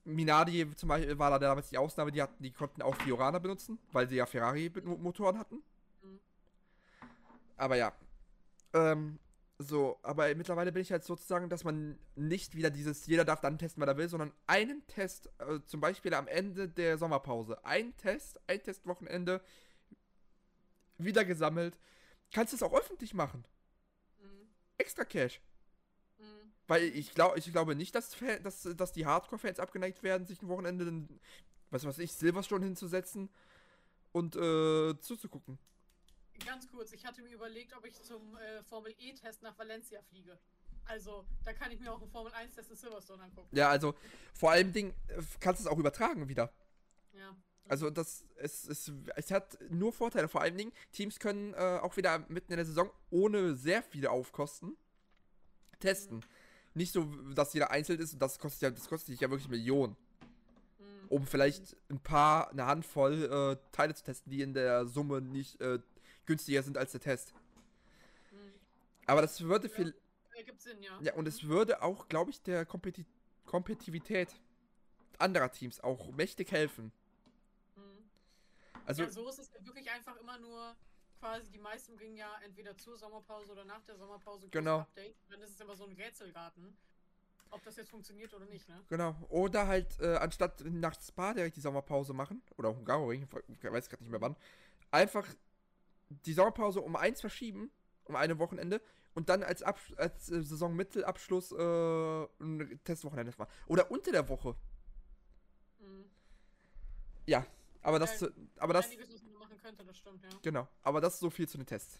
Speaker 1: Minardi zum Beispiel war da damals die Ausnahme, die, hatten, die konnten auch Fiorana benutzen, weil sie ja Ferrari-Motoren hatten.
Speaker 2: Mhm.
Speaker 1: Aber ja. Ähm, so, aber mittlerweile bin ich halt sozusagen, dass man nicht wieder dieses, jeder darf dann testen, was er will, sondern einen Test, äh, zum Beispiel am Ende der Sommerpause, ein Test, ein Testwochenende, wieder gesammelt. Kannst es auch öffentlich machen.
Speaker 2: Mhm.
Speaker 1: Extra Cash.
Speaker 2: Mhm.
Speaker 1: Weil ich, glaub, ich glaube nicht, dass, Fan, dass, dass die Hardcore-Fans abgeneigt werden, sich ein Wochenende, in, was weiß ich, Silverstone hinzusetzen und äh, zuzugucken.
Speaker 2: Ganz kurz, ich hatte mir überlegt, ob ich zum äh, Formel E-Test nach Valencia fliege. Also, da kann ich mir auch einen Formel 1-Test in Silverstone angucken.
Speaker 1: Ja, also vor allem Ding, äh, kannst du es auch übertragen wieder.
Speaker 2: Ja.
Speaker 1: Also das, es, es, es hat nur Vorteile. Vor allen Dingen, Teams können äh, auch wieder mitten in der Saison ohne sehr viele Aufkosten testen. Nicht so, dass jeder einzeln ist und das kostet ja, das kostet ja wirklich Millionen.
Speaker 2: Mhm.
Speaker 1: um vielleicht ein paar, eine Handvoll äh, Teile zu testen, die in der Summe nicht äh, günstiger sind als der Test.
Speaker 2: Mhm.
Speaker 1: Aber das würde viel,
Speaker 2: Ergibt Sinn, ja.
Speaker 1: ja, und es würde auch, glaube ich, der Kompeti Kompetitivität anderer Teams auch mächtig helfen.
Speaker 2: Mhm.
Speaker 1: Also,
Speaker 2: ja, so ist es ja wirklich einfach immer nur quasi, die meisten bringen ja entweder zur Sommerpause oder nach der Sommerpause
Speaker 1: Genau.
Speaker 2: Updates. Dann ist es immer so ein Rätselgarten, ob das jetzt funktioniert oder nicht, ne?
Speaker 1: genau. Oder halt, äh, anstatt nach Spa direkt die Sommerpause machen, oder Hungaroring, ich weiß gerade nicht mehr wann, einfach die Sommerpause um eins verschieben, um eine Wochenende, und dann als, Abs als äh, Saisonmittelabschluss äh, ein Testwochenende machen. Oder unter der Woche.
Speaker 2: Mhm.
Speaker 1: Ja, aber das,
Speaker 2: Ja,
Speaker 1: aber das,
Speaker 2: Könnte, das stimmt, ja.
Speaker 1: genau, aber das ist so viel zu den Tests.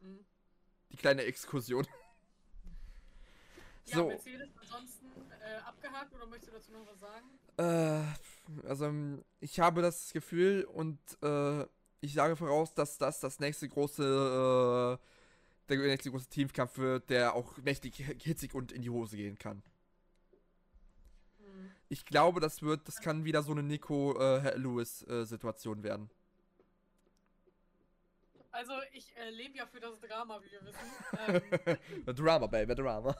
Speaker 2: Mhm.
Speaker 1: Die kleine Exkursion.
Speaker 2: Ja, [laughs]
Speaker 1: So,
Speaker 2: Mercedes ansonsten äh, abgehakt oder möchtest du dazu noch was sagen?
Speaker 1: äh, also ich habe das Gefühl und äh, ich sage voraus, dass das das nächste große, äh, der nächste große Teamkampf wird, der auch mächtig hitzig und in die Hose gehen kann.
Speaker 2: Mhm.
Speaker 1: Ich glaube, das wird, das kann wieder so eine Nico äh, Lewis äh, Situation werden.
Speaker 2: Also, ich äh, lebe ja für das Drama, wie wir wissen. [laughs] Ähm,
Speaker 1: Drama, Baby, Drama.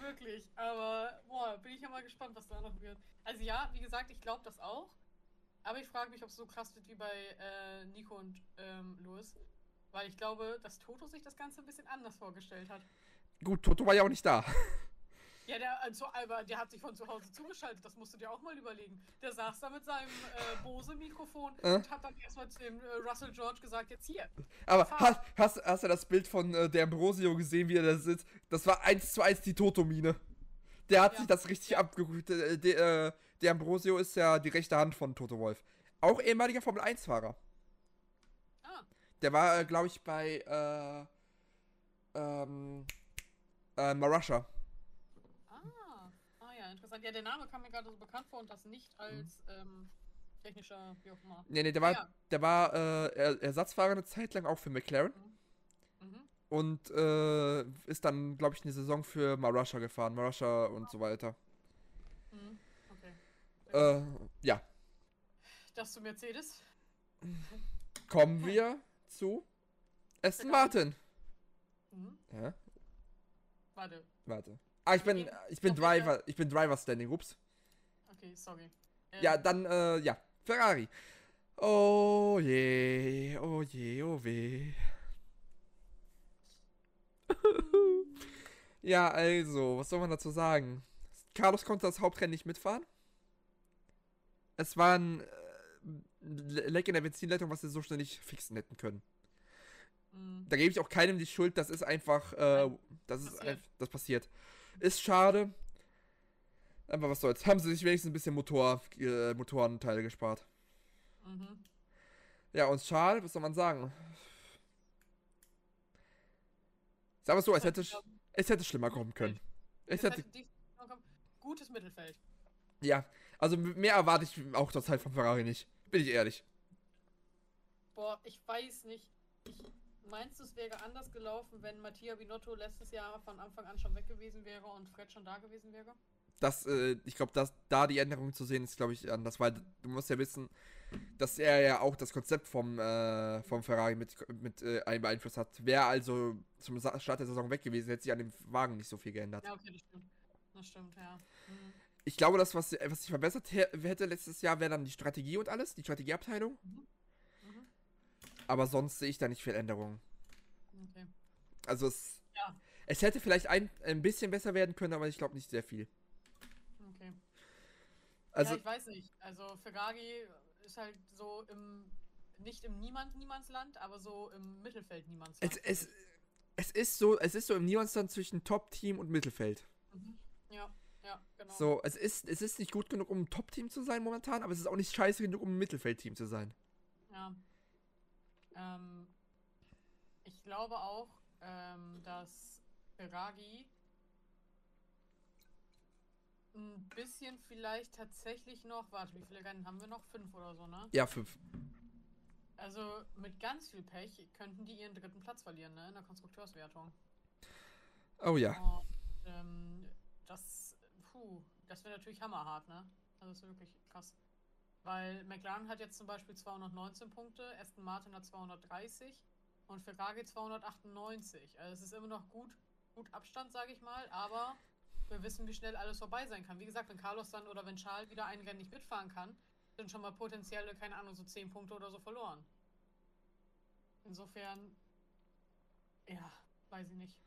Speaker 2: Wirklich, aber boah, bin ich ja mal gespannt, was da noch wird. Also ja, wie gesagt, ich glaube das auch. Aber ich frage mich, ob es so krass wird wie bei äh, Nico und ähm, Louis. Weil ich glaube, dass Toto sich das Ganze ein bisschen anders vorgestellt hat.
Speaker 1: Gut, Toto war ja auch nicht da.
Speaker 2: Ja, der, also, der hat sich von zu Hause zugeschaltet, das musst du dir auch mal überlegen. Der saß da mit seinem äh, Bose-Mikrofon
Speaker 1: Äh?
Speaker 2: und hat dann erstmal zu dem äh, Russell George gesagt, jetzt hier.
Speaker 1: Aber hast, hast, hast du das Bild von äh, der Ambrosio gesehen, wie er da sitzt? Das war eins zu eins die Toto-Mine. Der hat
Speaker 2: Ja.
Speaker 1: sich das richtig abgeguckt. Äh, der, äh, der Ambrosio ist ja die rechte Hand von Toto Wolf. Auch ehemaliger Formel-1-Fahrer.
Speaker 2: Ah,
Speaker 1: Der war, glaube ich, bei äh, ähm, äh, Marussia.
Speaker 2: Interessant. Ja, der Name kam mir gerade so bekannt vor und das nicht als ähm, technischer, wie auch immer.
Speaker 1: Nee, nee, der war,
Speaker 2: Ja.
Speaker 1: der war äh, Er- Ersatzfahrer eine Zeit lang auch für McLaren.
Speaker 2: Mhm.
Speaker 1: Und äh, ist dann, glaube ich, eine Saison für Marussia gefahren. Marussia und so weiter.
Speaker 2: Mhm. Okay.
Speaker 1: Äh, ja.
Speaker 2: Das zu Mercedes.
Speaker 1: Kommen wir zu Aston Martin.
Speaker 2: Mhm.
Speaker 1: Ja,
Speaker 2: Warte.
Speaker 1: warte. Ah, ich bin, ich bin? Driver, ich bin Driver Standing, ups.
Speaker 2: Okay, sorry. Ähm,
Speaker 1: Ja, dann, äh, ja, Ferrari. Oh je, oh je, oh weh. [laughs] ja, also, was soll man dazu sagen? Carlos konnte das Hauptrennen nicht mitfahren. Es war ein äh, Leck in der Benzinleitung, was sie so schnell nicht fixen hätten können.
Speaker 2: mhm.
Speaker 1: Da gebe ich auch keinem die Schuld, das ist einfach, äh, das ist
Speaker 2: Passiert.
Speaker 1: einfach, das passiert. Ist schade. Aber was soll's. Haben sie sich wenigstens ein bisschen Motor, äh, Motorenteile gespart.
Speaker 2: Mhm.
Speaker 1: Ja, und Schal, was soll man sagen? Sag mal so, es hätte, es hätte schlimmer kommen können. Es hätte.
Speaker 2: Gutes Mittelfeld.
Speaker 1: Ja, also mehr erwarte ich auch zur Zeit von Ferrari nicht. Bin ich ehrlich.
Speaker 2: Boah, ich weiß nicht. Ich meinst du, es wäre anders gelaufen, wenn Mattia Binotto letztes Jahr von Anfang an schon weg gewesen wäre und Fred schon da gewesen wäre?
Speaker 1: Das, äh, ich glaube, dass da die Änderung zu sehen ist, glaube ich, anders, weil du musst ja wissen, dass er ja auch das Konzept vom, äh, vom Ferrari mit, mit äh, einem beeinflusst hat. Wäre also zum Start der Saison weg gewesen, hätte sich an dem Wagen nicht so viel geändert.
Speaker 2: Ja, okay, das stimmt. Das stimmt, ja. Mhm.
Speaker 1: Ich glaube, das, was, was sich verbessert hä- hätte letztes Jahr, wäre dann die Strategie und alles, die Strategieabteilung.
Speaker 2: Mhm.
Speaker 1: Aber sonst sehe ich da nicht viel Änderungen.
Speaker 2: Okay.
Speaker 1: Also es,
Speaker 2: Ja.
Speaker 1: es hätte vielleicht ein, ein bisschen besser werden können, aber ich glaube nicht sehr viel.
Speaker 2: Okay.
Speaker 1: Also,
Speaker 2: ja, ich weiß nicht. Also Ferrari ist halt so im nicht im Niemand Niemandsland, aber so im Mittelfeld Niemandsland.
Speaker 1: es, es, es ist so, es ist so im Niemandsland zwischen Top-Team und Mittelfeld.
Speaker 2: Mhm. Ja, ja, genau.
Speaker 1: So, es ist, es ist nicht gut genug, um ein Top-Team zu sein momentan, aber es ist auch nicht scheiße genug, um ein Mittelfeld-Team zu sein.
Speaker 2: Ja. Ähm, ich glaube auch, ähm, dass Ferrari ein bisschen vielleicht tatsächlich noch, warte, wie viele Rennen haben wir noch? Fünf oder so, ne?
Speaker 1: Ja, fünf.
Speaker 2: Also mit ganz viel Pech könnten die ihren dritten Platz verlieren, ne? In der Konstrukteurswertung.
Speaker 1: Oh ja.
Speaker 2: Und, ähm, das, puh, das wäre natürlich hammerhart, ne? Also das ist wirklich krass. Weil McLaren hat jetzt zum Beispiel 219 Punkte, Aston Martin hat 230 und Ferrari 298. Also es ist immer noch gut, gut Abstand, sage ich mal, aber wir wissen, wie schnell alles vorbei sein kann. Wie gesagt, wenn Carlos dann oder wenn Charles wieder ein Rennen nicht mitfahren kann, sind schon mal potenzielle, keine Ahnung, so 10 Punkte oder so verloren. Insofern, ja, weiß ich nicht.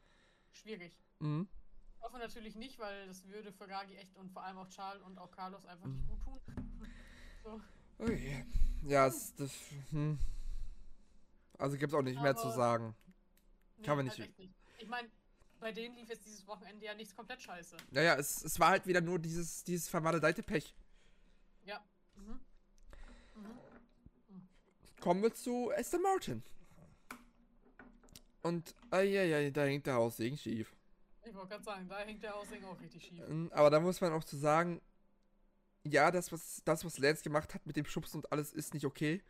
Speaker 2: Schwierig.
Speaker 1: Mhm.
Speaker 2: Ich hoffe natürlich nicht, weil das würde Ferrari echt und vor allem auch Charles und auch Carlos einfach
Speaker 1: Mhm.
Speaker 2: nicht gut tun. So.
Speaker 1: Okay. Ja, es, das, hm. Also gibt es auch nicht mehr zu
Speaker 2: Aber-
Speaker 1: sagen. Kann man nicht-
Speaker 2: nicht. Ich meine, bei denen lief jetzt dieses Wochenende ja nichts komplett scheiße.
Speaker 1: Naja, es, es war halt wieder nur dieses, dieses vermaledeite Pech.
Speaker 2: Ja. Mhm. Mhm.
Speaker 1: Kommen wir zu Aston Martin. Und, ja, da hängt der Haussegen schief.
Speaker 2: Ich wollte gerade sagen, da hängt der Aussehen auch richtig schief.
Speaker 1: Ähm, Aber da muss man auch zu sagen, ja, das was, das, was Lance gemacht hat mit dem Schubsen und alles, ist nicht okay.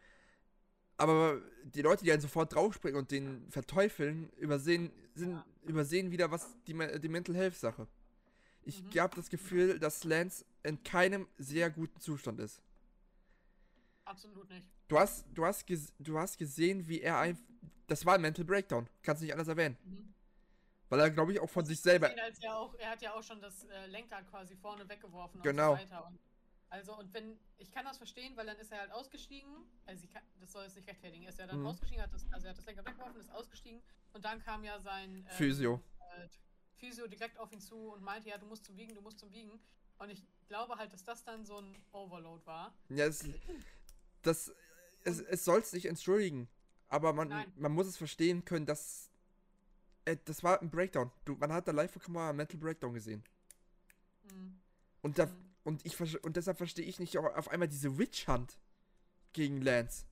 Speaker 1: Aber die Leute, die einen sofort draufspringen und den verteufeln, übersehen, sind, übersehen wieder, was die, die Mental Health Sache. Ich
Speaker 2: Mhm.
Speaker 1: habe das Gefühl, dass Lance in keinem sehr guten Zustand ist.
Speaker 2: Absolut nicht.
Speaker 1: Du hast, du hast, du hast gesehen, wie er ein. Das war ein Mental Breakdown. Kannst nicht anders erwähnen.
Speaker 2: Mhm.
Speaker 1: Weil er, glaube ich, auch von sich selber.
Speaker 2: Gesehen, er, auch, er hat ja auch schon das äh, Lenkrad quasi vorne weggeworfen
Speaker 1: Genau.
Speaker 2: und so weiter. Und, also, und wenn, ich kann das verstehen, weil dann ist er halt ausgestiegen, also ich kann, das soll es nicht rechtfertigen, er ist ja dann
Speaker 1: Mhm.
Speaker 2: ausgestiegen, hat das, also er hat das Lenkrad weggeworfen, ist ausgestiegen und dann kam ja sein ähm,
Speaker 1: Physio.
Speaker 2: Äh, Physio direkt auf ihn zu und meinte, ja, du musst zum Wiegen, du musst zum Wiegen. Und ich glaube halt, dass das dann so ein Overload war.
Speaker 1: Ja, es, das, es, es soll es nicht entschuldigen. Aber man,
Speaker 2: Nein.
Speaker 1: man muss es verstehen können, dass. Äh, das war ein Breakdown. Du, man hat da live von Kamera einen Mental Breakdown gesehen.
Speaker 2: Mhm.
Speaker 1: Und, da,
Speaker 2: Mhm.
Speaker 1: Und, ich, und deshalb verstehe ich nicht auf auf einmal diese Witch Hunt gegen Lance.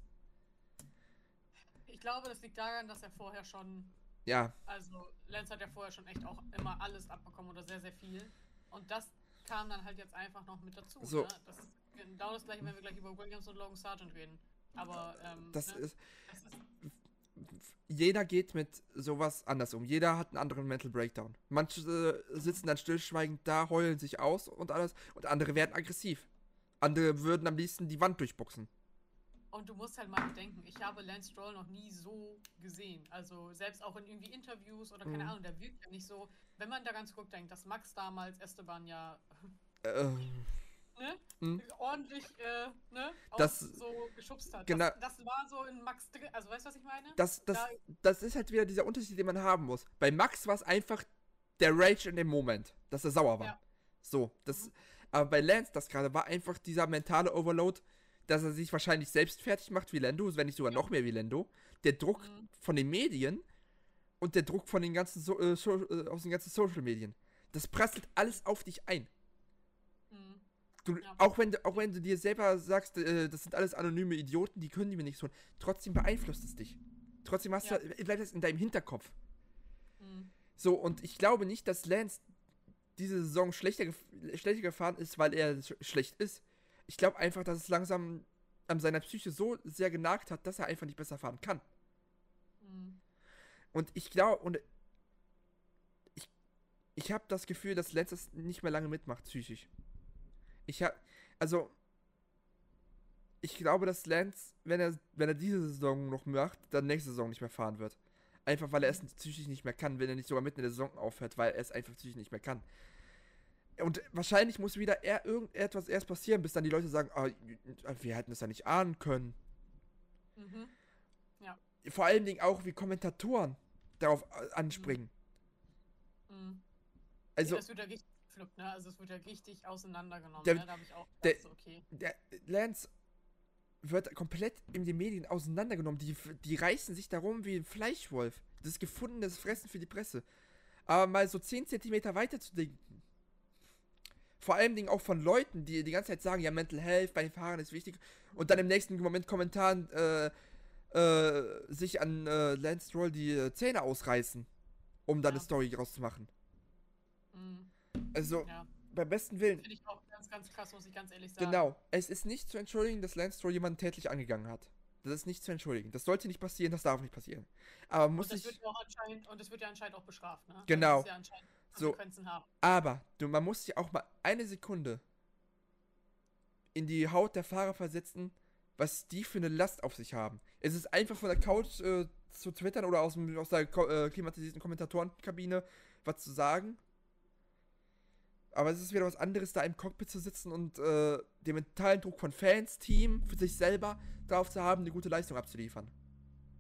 Speaker 2: Ich glaube, das liegt daran, dass er vorher schon,
Speaker 1: Ja,
Speaker 2: also Lenz hat ja vorher schon echt auch immer alles abbekommen oder sehr, sehr viel. Und das kam dann halt jetzt einfach noch mit dazu.
Speaker 1: So.
Speaker 2: Ne? Das ist genau das gleiche, wenn wir gleich über Williams und Logan Sargent reden. Aber ähm,
Speaker 1: das
Speaker 2: ne?
Speaker 1: ist.
Speaker 2: das ist
Speaker 1: jeder geht mit sowas anders um. Jeder hat einen anderen Mental Breakdown. Manche äh, sitzen dann stillschweigend da, heulen sich aus und alles. Und andere werden aggressiv. Andere würden am liebsten die Wand durchboxen.
Speaker 2: Und du musst halt mal bedenken, ich habe Lance Stroll noch nie so gesehen. Also selbst auch in irgendwie Interviews oder keine
Speaker 1: Mhm.
Speaker 2: Ahnung, der wirkt ja nicht so, wenn man daran zurückdenkt, dass Max damals Esteban ja
Speaker 1: Äh,
Speaker 2: ne,
Speaker 1: Mhm.
Speaker 2: ordentlich äh, ne,
Speaker 1: Das-
Speaker 2: so geschubst hat.
Speaker 1: genau-
Speaker 2: Das, das war so in Max drin. Also weißt du, was ich meine?
Speaker 1: das, das,
Speaker 2: Da-
Speaker 1: das ist halt wieder dieser Unterschied, den man haben muss. Bei Max war es einfach der Rage in dem Moment, dass er sauer war.
Speaker 2: Ja.
Speaker 1: So, das.
Speaker 2: Mhm.
Speaker 1: Aber bei Lance, das gerade war einfach dieser mentale Overload, dass er sich wahrscheinlich selbst fertig macht wie Lando, wenn nicht sogar noch mehr wie Lando. Der Druck
Speaker 2: Mhm.
Speaker 1: von den Medien und der Druck von den ganzen so äh, so äh, aus den ganzen Social Medien. Das prasselt alles auf dich ein. Du,
Speaker 2: Ja.
Speaker 1: auch, wenn du, auch wenn du dir selber sagst, äh, das sind alles anonyme Idioten, die können die mir nichts tun, trotzdem beeinflusst es dich. Trotzdem hast
Speaker 2: Ja.
Speaker 1: du, bleibt es in deinem Hinterkopf.
Speaker 2: Mhm.
Speaker 1: So, und ich glaube nicht, dass Lance diese Saison schlechter, gef- schlechter gefahren ist, weil er sch schlecht ist. Ich glaube einfach, dass es langsam an seiner Psyche so sehr genagt hat, dass er einfach nicht besser fahren kann.
Speaker 2: Mhm.
Speaker 1: Und ich glaube, und ich, ich habe das Gefühl, dass Lance das nicht mehr lange mitmacht, psychisch. Ich habe, also, ich glaube, dass Lance, wenn er, wenn er diese Saison noch macht, dann nächste Saison nicht mehr fahren wird. Einfach, weil er es psychisch nicht mehr kann, wenn er nicht sogar mitten in der Saison aufhört, weil er es einfach psychisch nicht mehr kann. Und wahrscheinlich muss wieder eher irgendetwas erst passieren, bis dann die Leute sagen, ah, wir hätten es ja nicht ahnen können
Speaker 2: Mhm.
Speaker 1: vor allen Dingen auch wie Kommentatoren darauf anspringen.
Speaker 2: Mhm.
Speaker 1: Also,
Speaker 2: ja, es wird ja richtig gepflückt, ne? Also es wird ja richtig auseinandergenommen,
Speaker 1: Der-
Speaker 2: ne? Da habe ich auch
Speaker 1: der-
Speaker 2: so, okay.
Speaker 1: der Lance wird komplett in den Medien auseinandergenommen. Die, die reißen sich darum wie ein Fleischwolf. Das ist gefundenes Fressen für die Presse. Aber mal so 10 Zentimeter weiter zu denken. Vor allen Dingen auch von Leuten, die die ganze Zeit sagen, ja, Mental Health bei den Fahrern ist wichtig. Und dann im nächsten Moment Kommentaren äh, äh, sich an äh, Lance Stroll die äh, Zähne ausreißen, um dann
Speaker 2: Ja.
Speaker 1: eine Story rauszumachen.
Speaker 2: Mhm.
Speaker 1: Also,
Speaker 2: Ja,
Speaker 1: beim besten Willen,
Speaker 2: finde ich auch ganz, ganz krass, muss ich ganz ehrlich sagen.
Speaker 1: Genau. Es ist nicht zu entschuldigen, dass Lance Stroll jemanden tätlich angegangen hat. Das ist nicht zu entschuldigen. Das sollte nicht passieren, das darf nicht passieren. Aber muss
Speaker 2: Und das
Speaker 1: ich.
Speaker 2: wird ja auch anscheinend, und das wird ja anscheinend auch bestraft, ne?
Speaker 1: Genau.
Speaker 2: Das ja anscheinend
Speaker 1: So. Aber du, man muss sich auch mal eine Sekunde in die Haut der Fahrer versetzen, was die für eine Last auf sich haben. Es ist einfach von der Couch äh, zu twittern oder aus, aus der äh, klimatisierten Kommentatorenkabine was zu sagen. Aber es ist wieder was anderes, da im Cockpit zu sitzen und äh, den mentalen Druck von Fans, Team, für sich selber drauf zu haben, eine gute Leistung abzuliefern.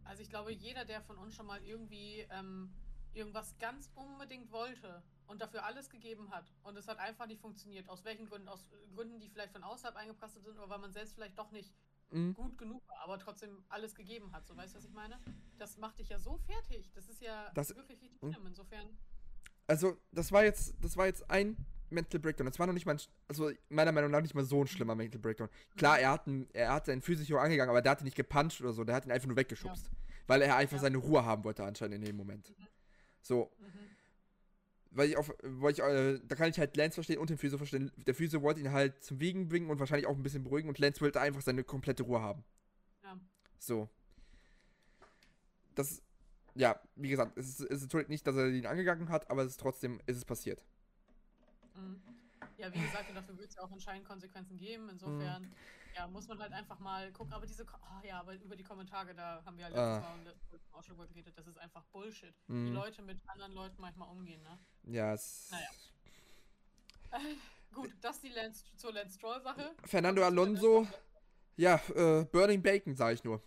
Speaker 2: Also ich glaube, jeder, der von uns schon mal irgendwie ähm, irgendwas ganz unbedingt wollte und dafür alles gegeben hat und es hat einfach nicht funktioniert, aus welchen Gründen, aus äh, Gründen, die vielleicht von außerhalb eingeprasselt sind oder weil man selbst vielleicht doch nicht
Speaker 1: Mhm.
Speaker 2: gut genug war, aber trotzdem alles gegeben hat. So weißt du, was ich meine? Das macht dich ja so fertig. Das ist ja
Speaker 1: Das-
Speaker 2: wirklich richtig
Speaker 1: Mhm.
Speaker 2: Insofern,
Speaker 1: Also, das war jetzt, das war jetzt ein Mental Breakdown. Das war noch nicht mal, ein, also meiner Meinung nach nicht mal so ein schlimmer Mental Breakdown. Klar, er hat, einen, er hat seinen Physio angegangen, aber der hat ihn nicht gepuncht oder so. Der hat ihn einfach nur weggeschubst. Weil er einfach
Speaker 2: Ja.
Speaker 1: seine Ruhe haben wollte anscheinend in dem Moment. So,
Speaker 2: mhm.
Speaker 1: weil ich auf, weil ich, äh, da kann ich halt Lance verstehen und den Physio verstehen. Der Physio wollte ihn halt zum Wiegen bringen und wahrscheinlich auch ein bisschen beruhigen und Lance wollte einfach seine komplette Ruhe haben.
Speaker 2: Ja.
Speaker 1: So. Das, ja, wie gesagt, es ist, es ist natürlich nicht, dass er ihn angegangen hat, aber es ist trotzdem, ist es passiert.
Speaker 2: Mhm. Ja, wie gesagt, und dafür wird es ja auch anscheinend Konsequenzen geben. Insofern,
Speaker 1: Mhm.
Speaker 2: ja, muss man halt einfach mal gucken. Aber diese, oh, ja, aber über die Kommentare, da haben wir ja
Speaker 1: Ah.
Speaker 2: Mal Mal auch schon drüber geredet, das ist einfach Bullshit. Wie
Speaker 1: Mhm.
Speaker 2: Leute mit anderen Leuten manchmal umgehen, ne?
Speaker 1: Ja, es.
Speaker 2: Naja. Gut, das die Lance, zur Lance Stroll-Sache.
Speaker 1: Fernando Alonso, ja, äh, Burning Bacon, sag ich nur.